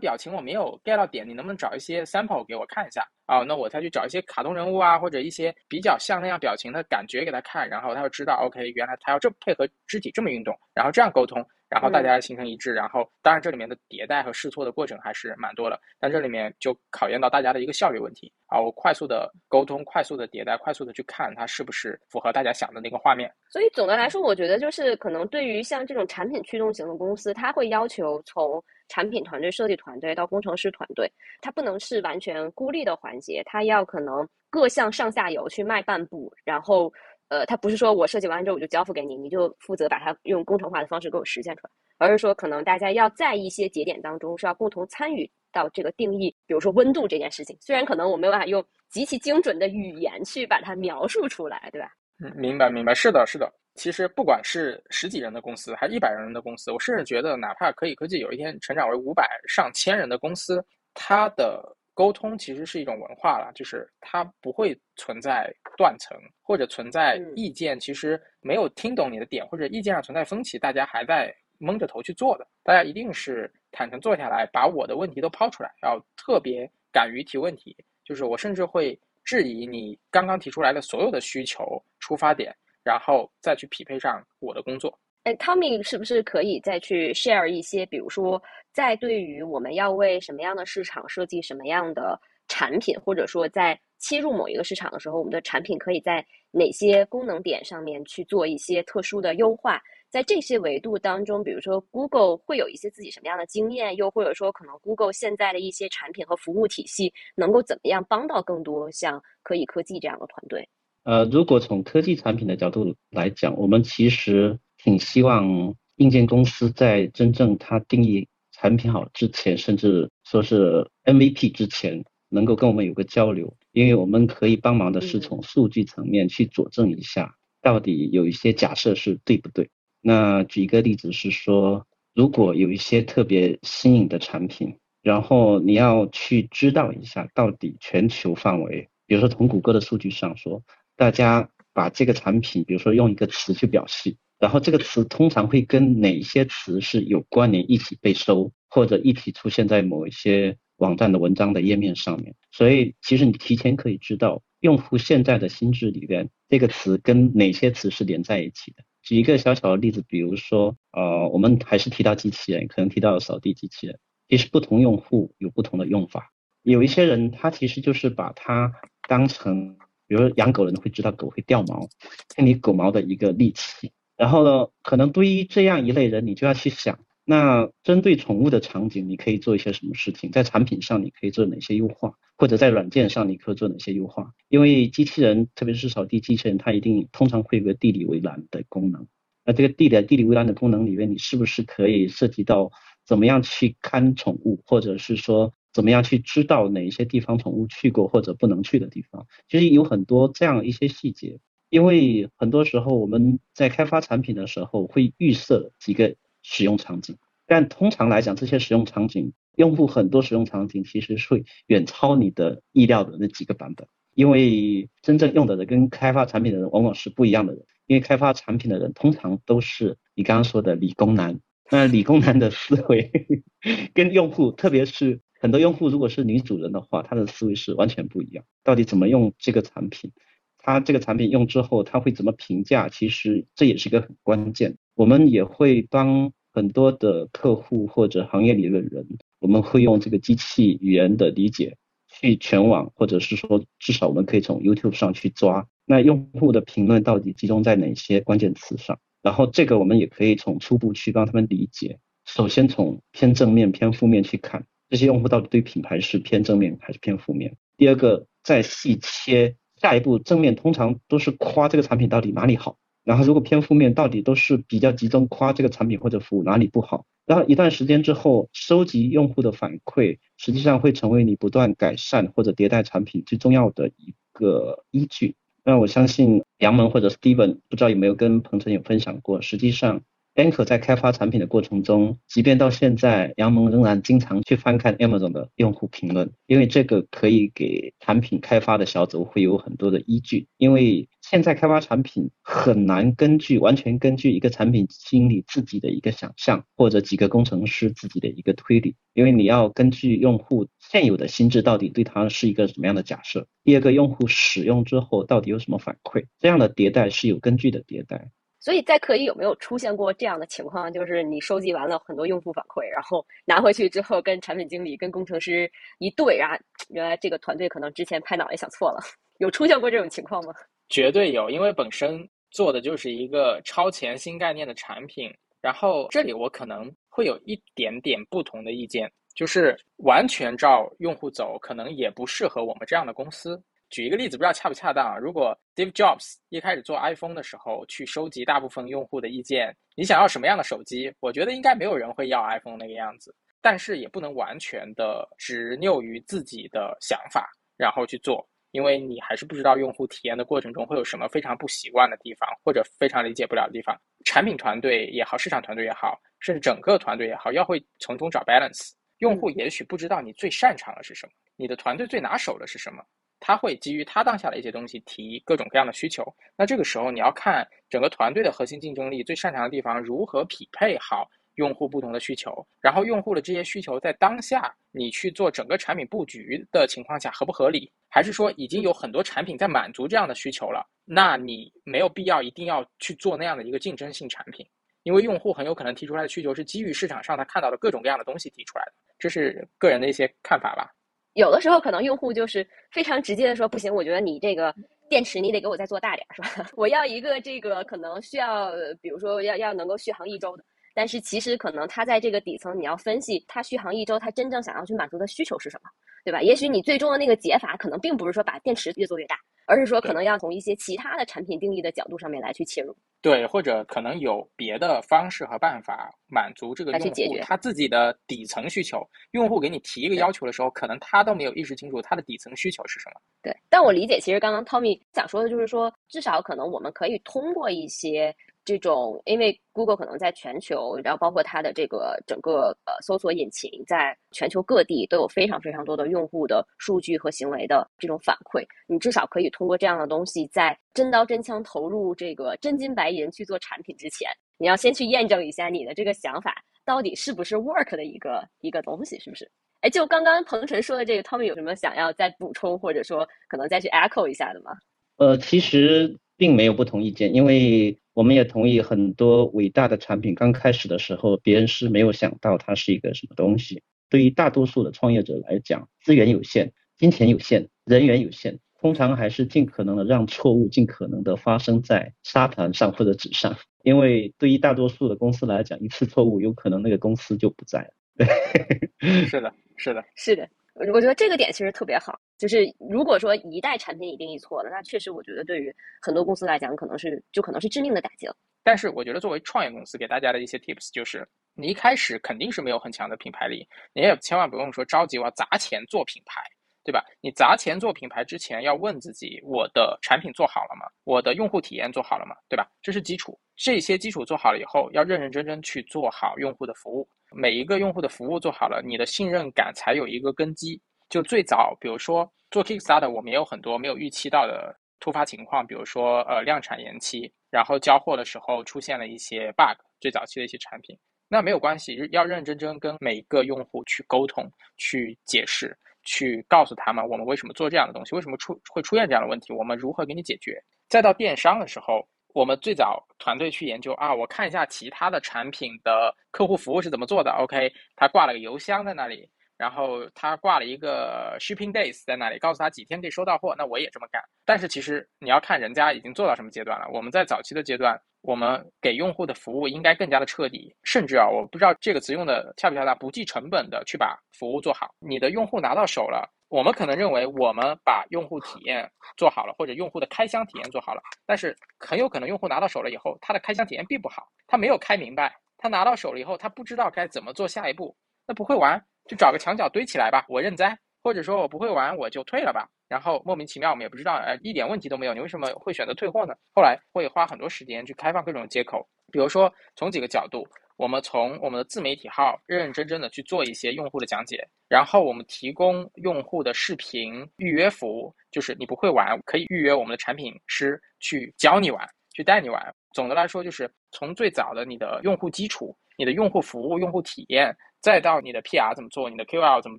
表情我没有 get 到点，你能不能找一些 sample 给我看一下？啊，那我再去找一些卡通人物啊，或者一些比较像那样表情的感觉给他看，然后他就知道，OK，原来他要这配合肢体这么运动，然后这样沟通，然后大家形成一致，然后当然这里面的迭代和试错的过程还是蛮多的，但这里面就考验到大家的一个效率问题啊，我快速的沟通，快速的迭代，快速的去看它是不是符合大家想的那个画面。所以总的来说，我觉得就是可能对于像这种产品驱动型的公司，它会要求从。产品团队、设计团队到工程师团队，它不能是完全孤立的环节，它要可能各项上下游去迈半步，然后，呃，它不是说我设计完之后我就交付给你，你就负责把它用工程化的方式给我实现出来，而是说可能大家要在一些节点当中是要共同参与到这个定义，比如说温度这件事情，虽然可能我没有办法用极其精准的语言去把它描述出来，对吧？嗯，明白明白，是的，是的。其实不管是十几人的公司，还是一百人的公司，我甚至觉得，哪怕可以科技有一天成长为五百上千人的公司，它的沟通其实是一种文化了，就是它不会存在断层或者存在意见，其实没有听懂你的点，或者意见上存在分歧，大家还在蒙着头去做的。大家一定是坦诚坐下来，把我的问题都抛出来，要特别敢于提问题。就是我甚至会质疑你刚刚提出来的所有的需求出发点。然后再去匹配上我的工作。哎，Tommy 是不是可以再去 share 一些，比如说，在对于我们要为什么样的市场设计什么样的产品，或者说在切入某一个市场的时候，我们的产品可以在哪些功能点上面去做一些特殊的优化？在这些维度当中，比如说 Google 会有一些自己什么样的经验，又或者说可能 Google 现在的一些产品和服务体系能够怎么样帮到更多像可以科技这样的团队？呃，如果从科技产品的角度来讲，我们其实挺希望硬件公司在真正它定义产品好之前，甚至说是 MVP 之前，能够跟我们有个交流，因为我们可以帮忙的是从数据层面去佐证一下，到底有一些假设是对不对。那举一个例子是说，如果有一些特别新颖的产品，然后你要去知道一下到底全球范围，比如说从谷歌的数据上说，大家把这个产品，比如说用一个词去表示，然后这个词通常会跟哪些词是有关联，一起被搜，或者一起出现在某一些网站的文章的页面上面。所以其实你提前可以知道用户现在的心智里边，这个词跟哪些词是连在一起的。举一个小小的例子，比如说，呃，我们还是提到机器人，可能提到扫地机器人，其实不同用户有不同的用法。有一些人他其实就是把它当成，比如养狗人会知道狗会掉毛，清理狗毛的一个利器。然后呢，可能对于这样一类人，你就要去想。那针对宠物的场景，你可以做一些什么事情？在产品上，你可以做哪些优化？或者在软件上，你可以做哪些优化？因为机器人，特别是扫地机器人，它一定通常会有个地理围栏的功能。那这个地理地理围栏的功能里面，你是不是可以涉及到怎么样去看宠物，或者是说怎么样去知道哪一些地方宠物去过或者不能去的地方？其实有很多这样一些细节。因为很多时候我们在开发产品的时候会预设几个。使用场景，但通常来讲，这些使用场景，用户很多使用场景其实会远超你的意料的那几个版本，因为真正用的人跟开发产品的人往往是不一样的人，因为开发产品的人通常都是你刚刚说的理工男，那理工男的思维 (laughs) 跟用户，特别是很多用户如果是女主人的话，她的思维是完全不一样。到底怎么用这个产品，他这个产品用之后他会怎么评价，其实这也是一个很关键。我们也会帮很多的客户或者行业里的人，我们会用这个机器语言的理解去全网，或者是说至少我们可以从 YouTube 上去抓那用户的评论到底集中在哪些关键词上，然后这个我们也可以从初步去帮他们理解。首先从偏正面、偏负面去看这些用户到底对品牌是偏正面还是偏负面。第二个再细切，下一步正面通常都是夸这个产品到底哪里好。然后如果偏负面，到底都是比较集中夸这个产品或者服务哪里不好。然后一段时间之后，收集用户的反馈，实际上会成为你不断改善或者迭代产品最重要的一个依据。那我相信杨蒙或者 Steven 不知道有没有跟彭程有分享过，实际上。Anchor 在开发产品的过程中，即便到现在，杨蒙仍然经常去翻看 Amazon 的用户评论，因为这个可以给产品开发的小组会有很多的依据。因为现在开发产品很难根据完全根据一个产品经理自己的一个想象，或者几个工程师自己的一个推理，因为你要根据用户现有的心智到底对它是一个什么样的假设。第二个，用户使用之后到底有什么反馈，这样的迭代是有根据的迭代。所以在可以有没有出现过这样的情况？就是你收集完了很多用户反馈，然后拿回去之后跟产品经理、跟工程师一对，然后原来这个团队可能之前拍脑袋想错了，有出现过这种情况吗？绝对有，因为本身做的就是一个超前新概念的产品。然后这里我可能会有一点点不同的意见，就是完全照用户走，可能也不适合我们这样的公司。举一个例子，不知道恰不恰当啊？如果 Steve Jobs 一开始做 iPhone 的时候，去收集大部分用户的意见，你想要什么样的手机？我觉得应该没有人会要 iPhone 那个样子。但是也不能完全的执拗于自己的想法，然后去做，因为你还是不知道用户体验的过程中会有什么非常不习惯的地方，或者非常理解不了的地方。产品团队也好，市场团队也好，甚至整个团队也好，要会从中找 balance。用户也许不知道你最擅长的是什么，你的团队最拿手的是什么。他会基于他当下的一些东西提各种各样的需求，那这个时候你要看整个团队的核心竞争力最擅长的地方如何匹配好用户不同的需求，然后用户的这些需求在当下你去做整个产品布局的情况下合不合理，还是说已经有很多产品在满足这样的需求了，那你没有必要一定要去做那样的一个竞争性产品，因为用户很有可能提出来的需求是基于市场上他看到的各种各样的东西提出来的，这是个人的一些看法吧。有的时候可能用户就是非常直接的说不行，我觉得你这个电池你得给我再做大点，是吧？(laughs) 我要一个这个可能需要，比如说要要能够续航一周的。但是其实可能它在这个底层，你要分析它续航一周，它真正想要去满足的需求是什么，对吧？也许你最终的那个解法可能并不是说把电池越做越大，而是说可能要从一些其他的产品定义的角度上面来去切入。对，或者可能有别的方式和办法满足这个用户他自己的底层需求。用户给你提一个要求的时候，可能他都没有意识清楚他的底层需求是什么。对，但我理解，其实刚刚 Tommy 想说的就是说，至少可能我们可以通过一些。这种，因为 Google 可能在全球，然后包括它的这个整个呃搜索引擎，在全球各地都有非常非常多的用户的数据和行为的这种反馈。你至少可以通过这样的东西，在真刀真枪投入这个真金白银去做产品之前，你要先去验证一下你的这个想法到底是不是 work 的一个一个东西，是不是？哎，就刚刚彭晨说的这个，Tommy 有什么想要再补充，或者说可能再去 echo 一下的吗？呃，其实并没有不同意见，因为。我们也同意很多伟大的产品刚开始的时候，别人是没有想到它是一个什么东西。对于大多数的创业者来讲，资源有限，金钱有限，人员有限，通常还是尽可能的让错误尽可能的发生在沙盘上或者纸上。因为对于大多数的公司来讲，一次错误有可能那个公司就不在了。(laughs) 是的，是的，是的。我觉得这个点其实特别好，就是如果说一代产品已定义错了，那确实我觉得对于很多公司来讲，可能是就可能是致命的打击了。但是我觉得作为创业公司给大家的一些 tips 就是，你一开始肯定是没有很强的品牌力，你也千万不用说着急我要砸钱做品牌，对吧？你砸钱做品牌之前要问自己，我的产品做好了吗？我的用户体验做好了吗？对吧？这是基础。这些基础做好了以后，要认认真真去做好用户的服务。每一个用户的服务做好了，你的信任感才有一个根基。就最早，比如说做 Kickstarter，我们也有很多没有预期到的突发情况，比如说呃量产延期，然后交货的时候出现了一些 bug，最早期的一些产品，那没有关系，要认认真真跟每一个用户去沟通、去解释、去告诉他们我们为什么做这样的东西，为什么出会出现这样的问题，我们如何给你解决。再到电商的时候，我们最早团队去研究啊，我看一下其他的产品的客户服务是怎么做的，OK，他挂了个邮箱在那里。然后他挂了一个 shipping days 在那里，告诉他几天可以收到货。那我也这么干。但是其实你要看人家已经做到什么阶段了。我们在早期的阶段，我们给用户的服务应该更加的彻底，甚至啊，我不知道这个词用的恰不恰当，不计成本的去把服务做好。你的用户拿到手了，我们可能认为我们把用户体验做好了，或者用户的开箱体验做好了，但是很有可能用户拿到手了以后，他的开箱体验并不好，他没有开明白，他拿到手了以后，他不知道该怎么做下一步，那不会玩。就找个墙角堆起来吧，我认栽，或者说我不会玩，我就退了吧。然后莫名其妙，我们也不知道，哎，一点问题都没有，你为什么会选择退货呢？后来会花很多时间去开放各种接口，比如说从几个角度，我们从我们的自媒体号认认真真的去做一些用户的讲解，然后我们提供用户的视频预约服务，就是你不会玩，可以预约我们的产品师去教你玩，去带你玩。总的来说，就是从最早的你的用户基础、你的用户服务、用户体验。再到你的 PR 怎么做，你的 QL 怎么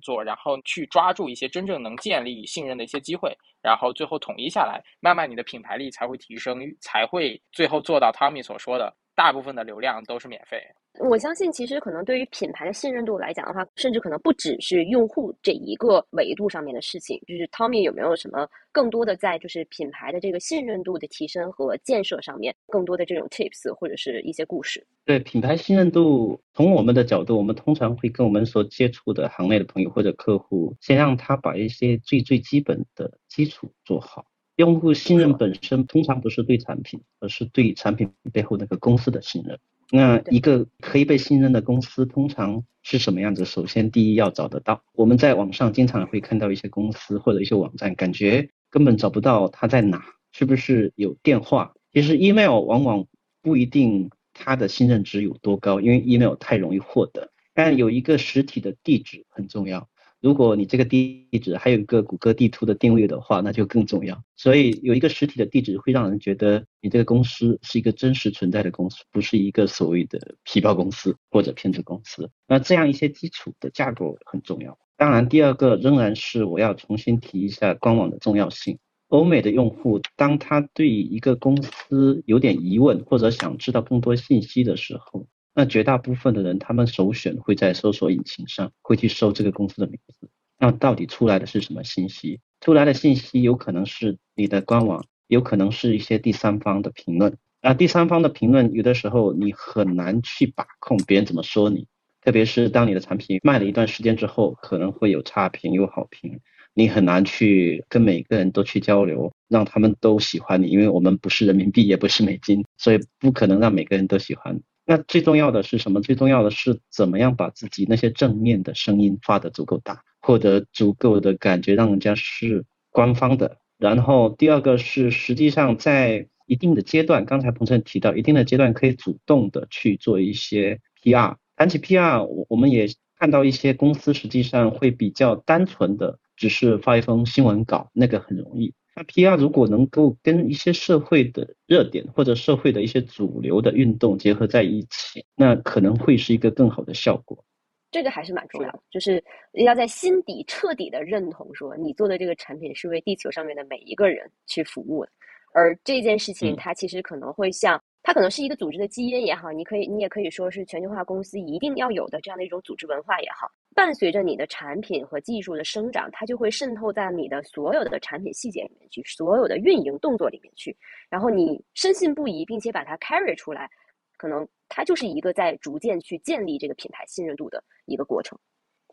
做，然后去抓住一些真正能建立信任的一些机会，然后最后统一下来，慢慢你的品牌力才会提升，才会最后做到 Tommy 所说的，大部分的流量都是免费。我相信，其实可能对于品牌的信任度来讲的话，甚至可能不只是用户这一个维度上面的事情。就是 Tommy 有没有什么更多的在就是品牌的这个信任度的提升和建设上面，更多的这种 tips 或者是一些故事？对品牌信任度，从我们的角度，我们通常会跟我们所接触的行内的朋友或者客户，先让他把一些最最基本的基础做好。用户信任本身通常不是对产品，而是对产品背后那个公司的信任。那一个可以被信任的公司通常是什么样子？首先，第一要找得到。我们在网上经常会看到一些公司或者一些网站，感觉根本找不到它在哪，是不是有电话？其实 email 往往不一定它的信任值有多高，因为 email 太容易获得。但有一个实体的地址很重要。如果你这个地址还有一个谷歌地图的定位的话，那就更重要。所以有一个实体的地址会让人觉得你这个公司是一个真实存在的公司，不是一个所谓的皮包公司或者骗子公司。那这样一些基础的架构很重要。当然，第二个仍然是我要重新提一下官网的重要性。欧美的用户当他对一个公司有点疑问或者想知道更多信息的时候，那绝大部分的人，他们首选会在搜索引擎上会去搜这个公司的名字。那到底出来的是什么信息？出来的信息有可能是你的官网，有可能是一些第三方的评论。啊，第三方的评论有的时候你很难去把控别人怎么说你，特别是当你的产品卖了一段时间之后，可能会有差评有好评，你很难去跟每个人都去交流，让他们都喜欢你，因为我们不是人民币，也不是美金，所以不可能让每个人都喜欢。那最重要的是什么？最重要的是怎么样把自己那些正面的声音发得足够大，获得足够的感觉，让人家是官方的。然后第二个是，实际上在一定的阶段，刚才彭程提到，一定的阶段可以主动的去做一些 PR。谈起 PR，我我们也看到一些公司实际上会比较单纯的，只是发一封新闻稿，那个很容易。那 PR 如果能够跟一些社会的热点或者社会的一些主流的运动结合在一起，那可能会是一个更好的效果。这个还是蛮重要的，就是要在心底彻底的认同，说你做的这个产品是为地球上面的每一个人去服务的。而这件事情，它其实可能会像，它可能是一个组织的基因也好，你可以，你也可以说是全球化公司一定要有的这样的一种组织文化也好。伴随着你的产品和技术的生长，它就会渗透在你的所有的产品细节里面去，所有的运营动作里面去。然后你深信不疑，并且把它 carry 出来，可能。它就是一个在逐渐去建立这个品牌信任度的一个过程。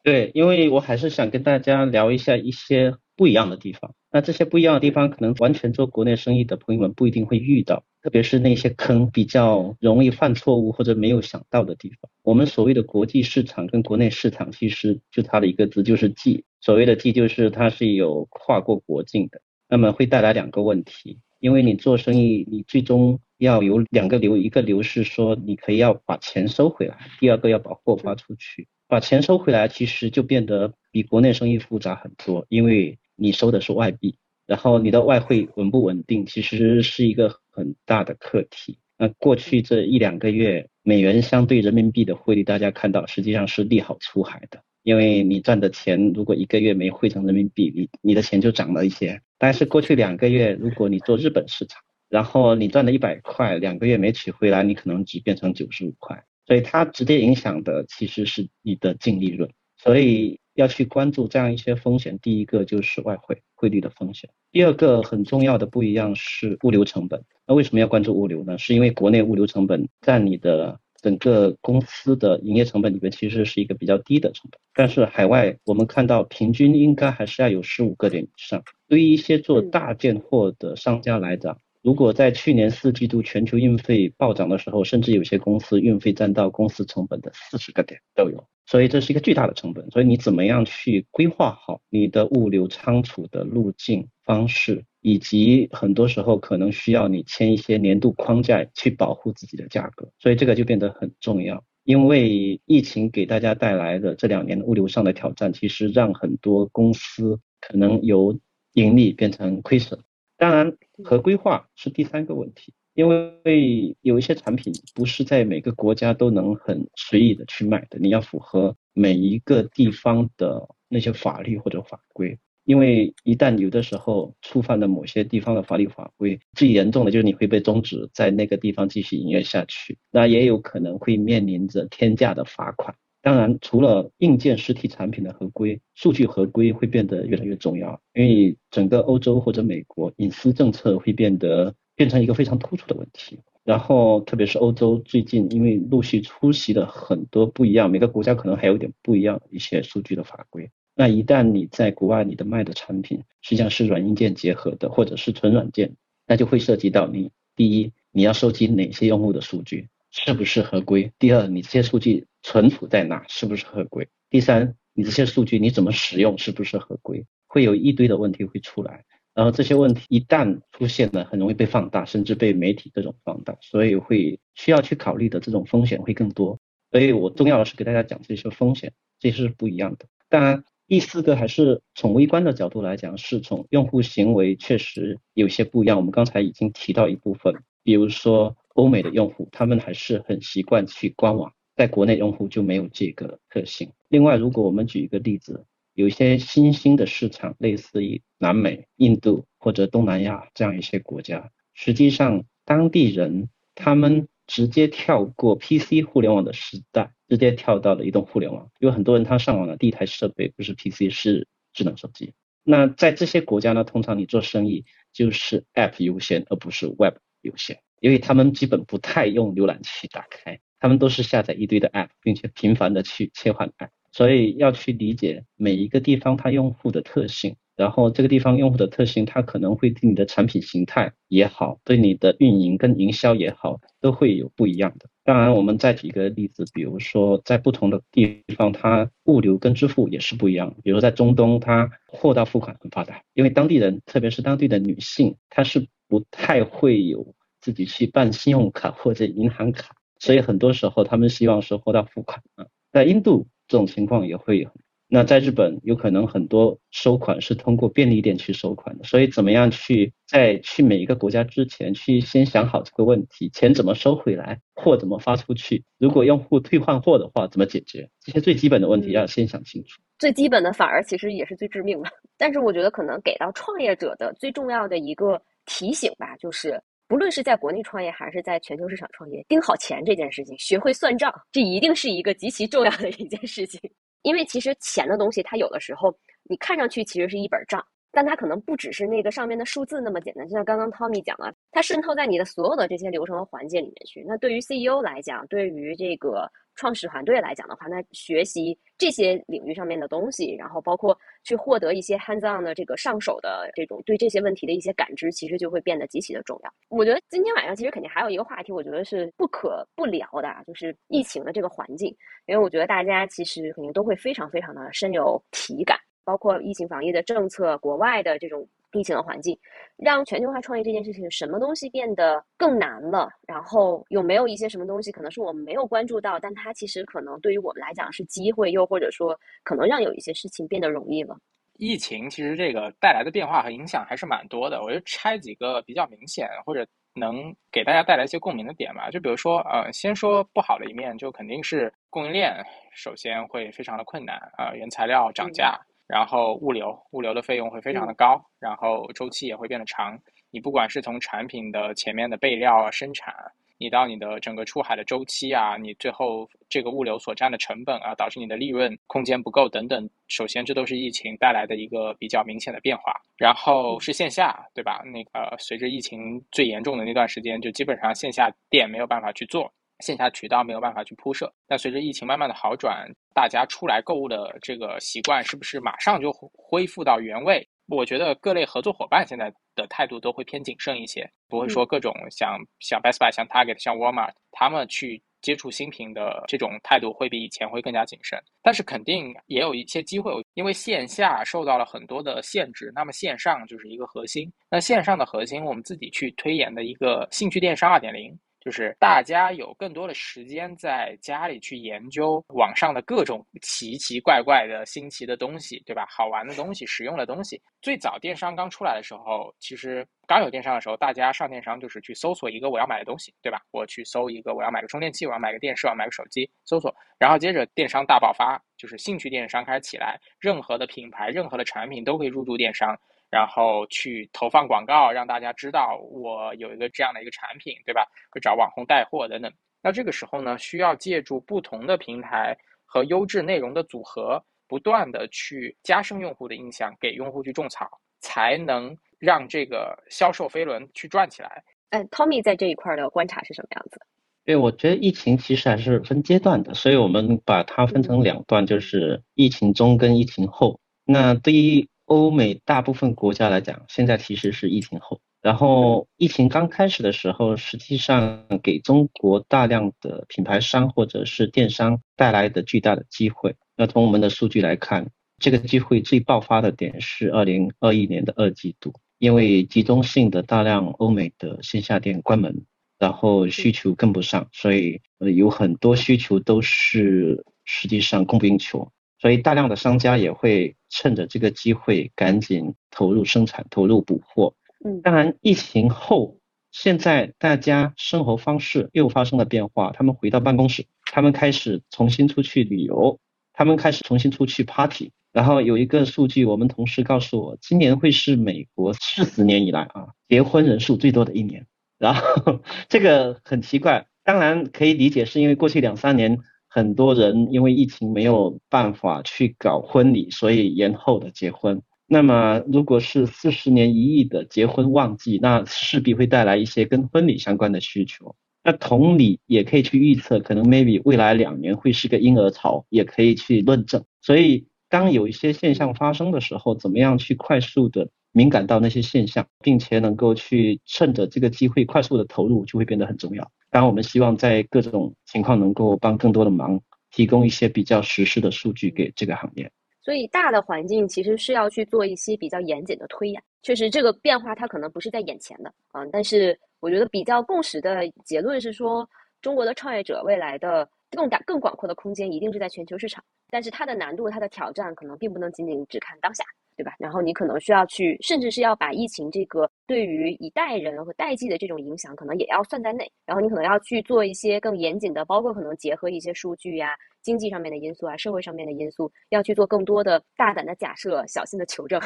对，因为我还是想跟大家聊一下一些不一样的地方。那这些不一样的地方，可能完全做国内生意的朋友们不一定会遇到，特别是那些坑比较容易犯错误或者没有想到的地方。我们所谓的国际市场跟国内市场，其实就差了一个字，就是 G。所谓的 G，就是它是有跨过国境的，那么会带来两个问题。因为你做生意，你最终要有两个流，一个流是说你可以要把钱收回来，第二个要把货发出去。把钱收回来其实就变得比国内生意复杂很多，因为你收的是外币，然后你的外汇稳不稳定，其实是一个很大的课题。那过去这一两个月，美元相对人民币的汇率，大家看到实际上是利好出海的。因为你赚的钱如果一个月没汇成人民币，你你的钱就涨了一些。但是过去两个月，如果你做日本市场，然后你赚了一百块，两个月没取回来，你可能只变成九十五块。所以它直接影响的其实是你的净利润。所以要去关注这样一些风险。第一个就是外汇汇率的风险，第二个很重要的不一样是物流成本。那为什么要关注物流呢？是因为国内物流成本占你的。整个公司的营业成本里面其实是一个比较低的成本，但是海外我们看到平均应该还是要有十五个点以上。对于一些做大件货的商家来讲，如果在去年四季度全球运费暴涨的时候，甚至有些公司运费占到公司成本的四十个点都有。所以这是一个巨大的成本，所以你怎么样去规划好你的物流仓储的路径方式，以及很多时候可能需要你签一些年度框架去保护自己的价格，所以这个就变得很重要。因为疫情给大家带来的这两年物流上的挑战，其实让很多公司可能由盈利变成亏损。当然，合规化是第三个问题。因为有一些产品不是在每个国家都能很随意的去卖的，你要符合每一个地方的那些法律或者法规。因为一旦有的时候触犯了某些地方的法律法规，最严重的就是你会被终止在那个地方继续营业下去，那也有可能会面临着天价的罚款。当然，除了硬件实体产品的合规，数据合规会变得越来越重要，因为整个欧洲或者美国隐私政策会变得。变成一个非常突出的问题，然后特别是欧洲最近，因为陆续出席了很多不一样，每个国家可能还有点不一样一些数据的法规。那一旦你在国外你的卖的产品实际上是软硬件结合的，或者是纯软件，那就会涉及到你第一你要收集哪些用户的数据，是不是合规？第二你这些数据存储在哪，是不是合规？第三你这些数据你怎么使用，是不是合规？会有一堆的问题会出来。然后这些问题一旦出现了，很容易被放大，甚至被媒体这种放大，所以会需要去考虑的这种风险会更多。所以我重要的是给大家讲这些风险，这是不一样的。当然，第四个还是从微观的角度来讲，是从用户行为确实有些不一样。我们刚才已经提到一部分，比如说欧美的用户，他们还是很习惯去官网，在国内用户就没有这个特性。另外，如果我们举一个例子。有一些新兴的市场，类似于南美、印度或者东南亚这样一些国家，实际上当地人他们直接跳过 PC 互联网的时代，直接跳到了移动互联网。有很多人他上网的第一台设备不是 PC，是智能手机。那在这些国家呢，通常你做生意就是 App 优先，而不是 Web 优先，因为他们基本不太用浏览器打开，他们都是下载一堆的 App，并且频繁的去切换 App。所以要去理解每一个地方它用户的特性，然后这个地方用户的特性，它可能会对你的产品形态也好，对你的运营跟营销也好，都会有不一样的。当然，我们再举一个例子，比如说在不同的地方，它物流跟支付也是不一样。比如在中东，它货到付款很发达，因为当地人，特别是当地的女性，她是不太会有自己去办信用卡或者银行卡，所以很多时候他们希望是货到付款啊。在印度这种情况也会有。那在日本有可能很多收款是通过便利店去收款的，所以怎么样去在去每一个国家之前去先想好这个问题，钱怎么收回来，货怎么发出去？如果用户退换货的话，怎么解决？这些最基本的问题要先想清楚。最基本的反而其实也是最致命的。但是我觉得可能给到创业者的最重要的一个提醒吧，就是不论是在国内创业还是在全球市场创业，盯好钱这件事情，学会算账，这一定是一个极其重要的一件事情。因为其实钱的东西，它有的时候你看上去其实是一本账，但它可能不只是那个上面的数字那么简单。就像刚刚 Tommy 讲了，它渗透在你的所有的这些流程和环节里面去。那对于 CEO 来讲，对于这个创始团队来讲的话，那学习这些领域上面的东西，然后包括去获得一些 hands-on 的这个上手的这种对这些问题的一些感知，其实就会变得极其的重要。我觉得今天晚上其实肯定还有一个话题，我觉得是不可不聊的，就是疫情的这个环境。因为我觉得大家其实肯定都会非常非常的深有体感，包括疫情防疫的政策、国外的这种疫情的环境，让全球化创业这件事情什么东西变得更难了？然后有没有一些什么东西可能是我们没有关注到，但它其实可能对于我们来讲是机会，又或者说可能让有一些事情变得容易了？疫情其实这个带来的变化和影响还是蛮多的，我就拆几个比较明显或者。能给大家带来一些共鸣的点吧，就比如说，呃，先说不好的一面，就肯定是供应链首先会非常的困难啊，原材料涨价，然后物流物流的费用会非常的高，然后周期也会变得长。你不管是从产品的前面的备料啊生产。你到你的整个出海的周期啊，你最后这个物流所占的成本啊，导致你的利润空间不够等等。首先，这都是疫情带来的一个比较明显的变化。然后是线下，对吧？那个随着疫情最严重的那段时间，就基本上线下店没有办法去做，线下渠道没有办法去铺设。但随着疫情慢慢的好转，大家出来购物的这个习惯是不是马上就恢复到原位？我觉得各类合作伙伴现在的态度都会偏谨慎一些，不会说各种像像 Best Buy、像 Target、像 Walmart，他们去接触新品的这种态度会比以前会更加谨慎。但是肯定也有一些机会，因为线下受到了很多的限制，那么线上就是一个核心。那线上的核心，我们自己去推演的一个兴趣电商二点零。就是大家有更多的时间在家里去研究网上的各种奇奇怪怪的新奇的东西，对吧？好玩的东西、实用的东西。最早电商刚出来的时候，其实刚有电商的时候，大家上电商就是去搜索一个我要买的东西，对吧？我去搜一个我要买个充电器，我要买个电视，我要买个手机，搜索。然后接着电商大爆发，就是兴趣电商开始起来，任何的品牌、任何的产品都可以入驻电商。然后去投放广告，让大家知道我有一个这样的一个产品，对吧？会找网红带货等等。那这个时候呢，需要借助不同的平台和优质内容的组合，不断的去加深用户的印象，给用户去种草，才能让这个销售飞轮去转起来。哎，Tommy 在这一块的观察是什么样子？对，我觉得疫情其实还是分阶段的，所以我们把它分成两段，就是疫情中跟疫情后。那对于欧美大部分国家来讲，现在其实是疫情后。然后疫情刚开始的时候，实际上给中国大量的品牌商或者是电商带来的巨大的机会。那从我们的数据来看，这个机会最爆发的点是二零二一年的二季度，因为集中性的大量欧美的线下店关门，然后需求跟不上，所以呃有很多需求都是实际上供不应求。所以大量的商家也会趁着这个机会赶紧投入生产、投入补货。嗯，当然疫情后，现在大家生活方式又发生了变化，他们回到办公室，他们开始重新出去旅游，他们开始重新出去 party。然后有一个数据，我们同事告诉我，今年会是美国四十年以来啊结婚人数最多的一年。然后 (laughs) 这个很奇怪，当然可以理解，是因为过去两三年。很多人因为疫情没有办法去搞婚礼，所以延后的结婚。那么，如果是四十年一亿的结婚旺季，那势必会带来一些跟婚礼相关的需求。那同理，也可以去预测，可能 maybe 未来两年会是个婴儿潮，也可以去论证。所以，当有一些现象发生的时候，怎么样去快速的敏感到那些现象，并且能够去趁着这个机会快速的投入，就会变得很重要。当然，我们希望在各种情况能够帮更多的忙，提供一些比较实时的数据给这个行业。所以，大的环境其实是要去做一些比较严谨的推演。确实，这个变化它可能不是在眼前的啊，但是我觉得比较共识的结论是说，中国的创业者未来的更大、更广阔的空间一定是在全球市场，但是它的难度、它的挑战可能并不能仅仅只看当下。对吧？然后你可能需要去，甚至是要把疫情这个对于一代人和代际的这种影响，可能也要算在内。然后你可能要去做一些更严谨的，包括可能结合一些数据呀、经济上面的因素啊、社会上面的因素，要去做更多的大胆的假设、小心的求证。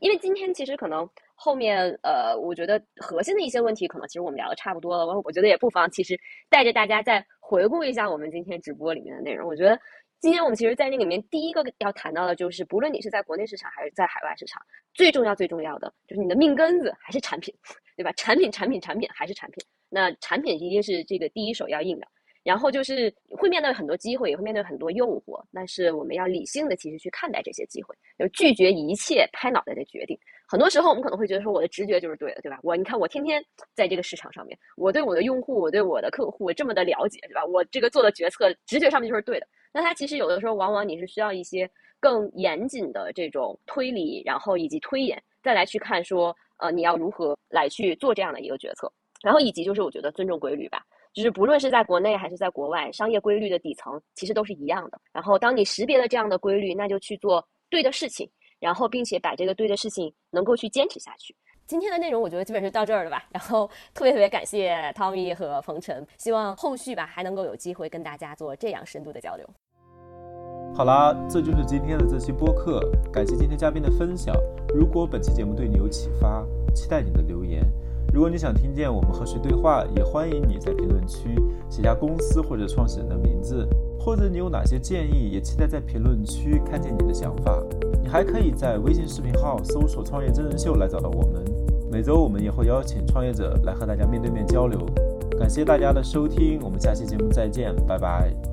因为今天其实可能后面呃，我觉得核心的一些问题，可能其实我们聊的差不多了。我我觉得也不妨其实带着大家再回顾一下我们今天直播里面的内容。我觉得。今天我们其实，在那里面第一个要谈到的，就是不论你是在国内市场还是在海外市场，最重要、最重要的就是你的命根子还是产品，对吧？产品、产品、产品还是产品。那产品一定是这个第一手要硬的。然后就是会面对很多机会，也会面对很多诱惑，但是我们要理性的其实去看待这些机会，就拒绝一切拍脑袋的决定。很多时候我们可能会觉得说我的直觉就是对的，对吧？我你看我天天在这个市场上面，我对我的用户，我对我的客户这么的了解，对吧？我这个做的决策直觉上面就是对的。那它其实有的时候，往往你是需要一些更严谨的这种推理，然后以及推演，再来去看说，呃，你要如何来去做这样的一个决策，然后以及就是我觉得尊重规律吧，就是不论是在国内还是在国外，商业规律的底层其实都是一样的。然后当你识别了这样的规律，那就去做对的事情，然后并且把这个对的事情能够去坚持下去。今天的内容我觉得基本是到这儿了吧，然后特别特别感谢 Tommy 和冯晨，希望后续吧还能够有机会跟大家做这样深度的交流。好啦，这就是今天的这期播客，感谢今天嘉宾的分享。如果本期节目对你有启发，期待你的留言。如果你想听见我们和谁对话，也欢迎你在评论区写下公司或者创始人的名字，或者你有哪些建议，也期待在评论区看见你的想法。你还可以在微信视频号搜索“创业真人秀”来找到我们。每周我们也会邀请创业者来和大家面对面交流，感谢大家的收听，我们下期节目再见，拜拜。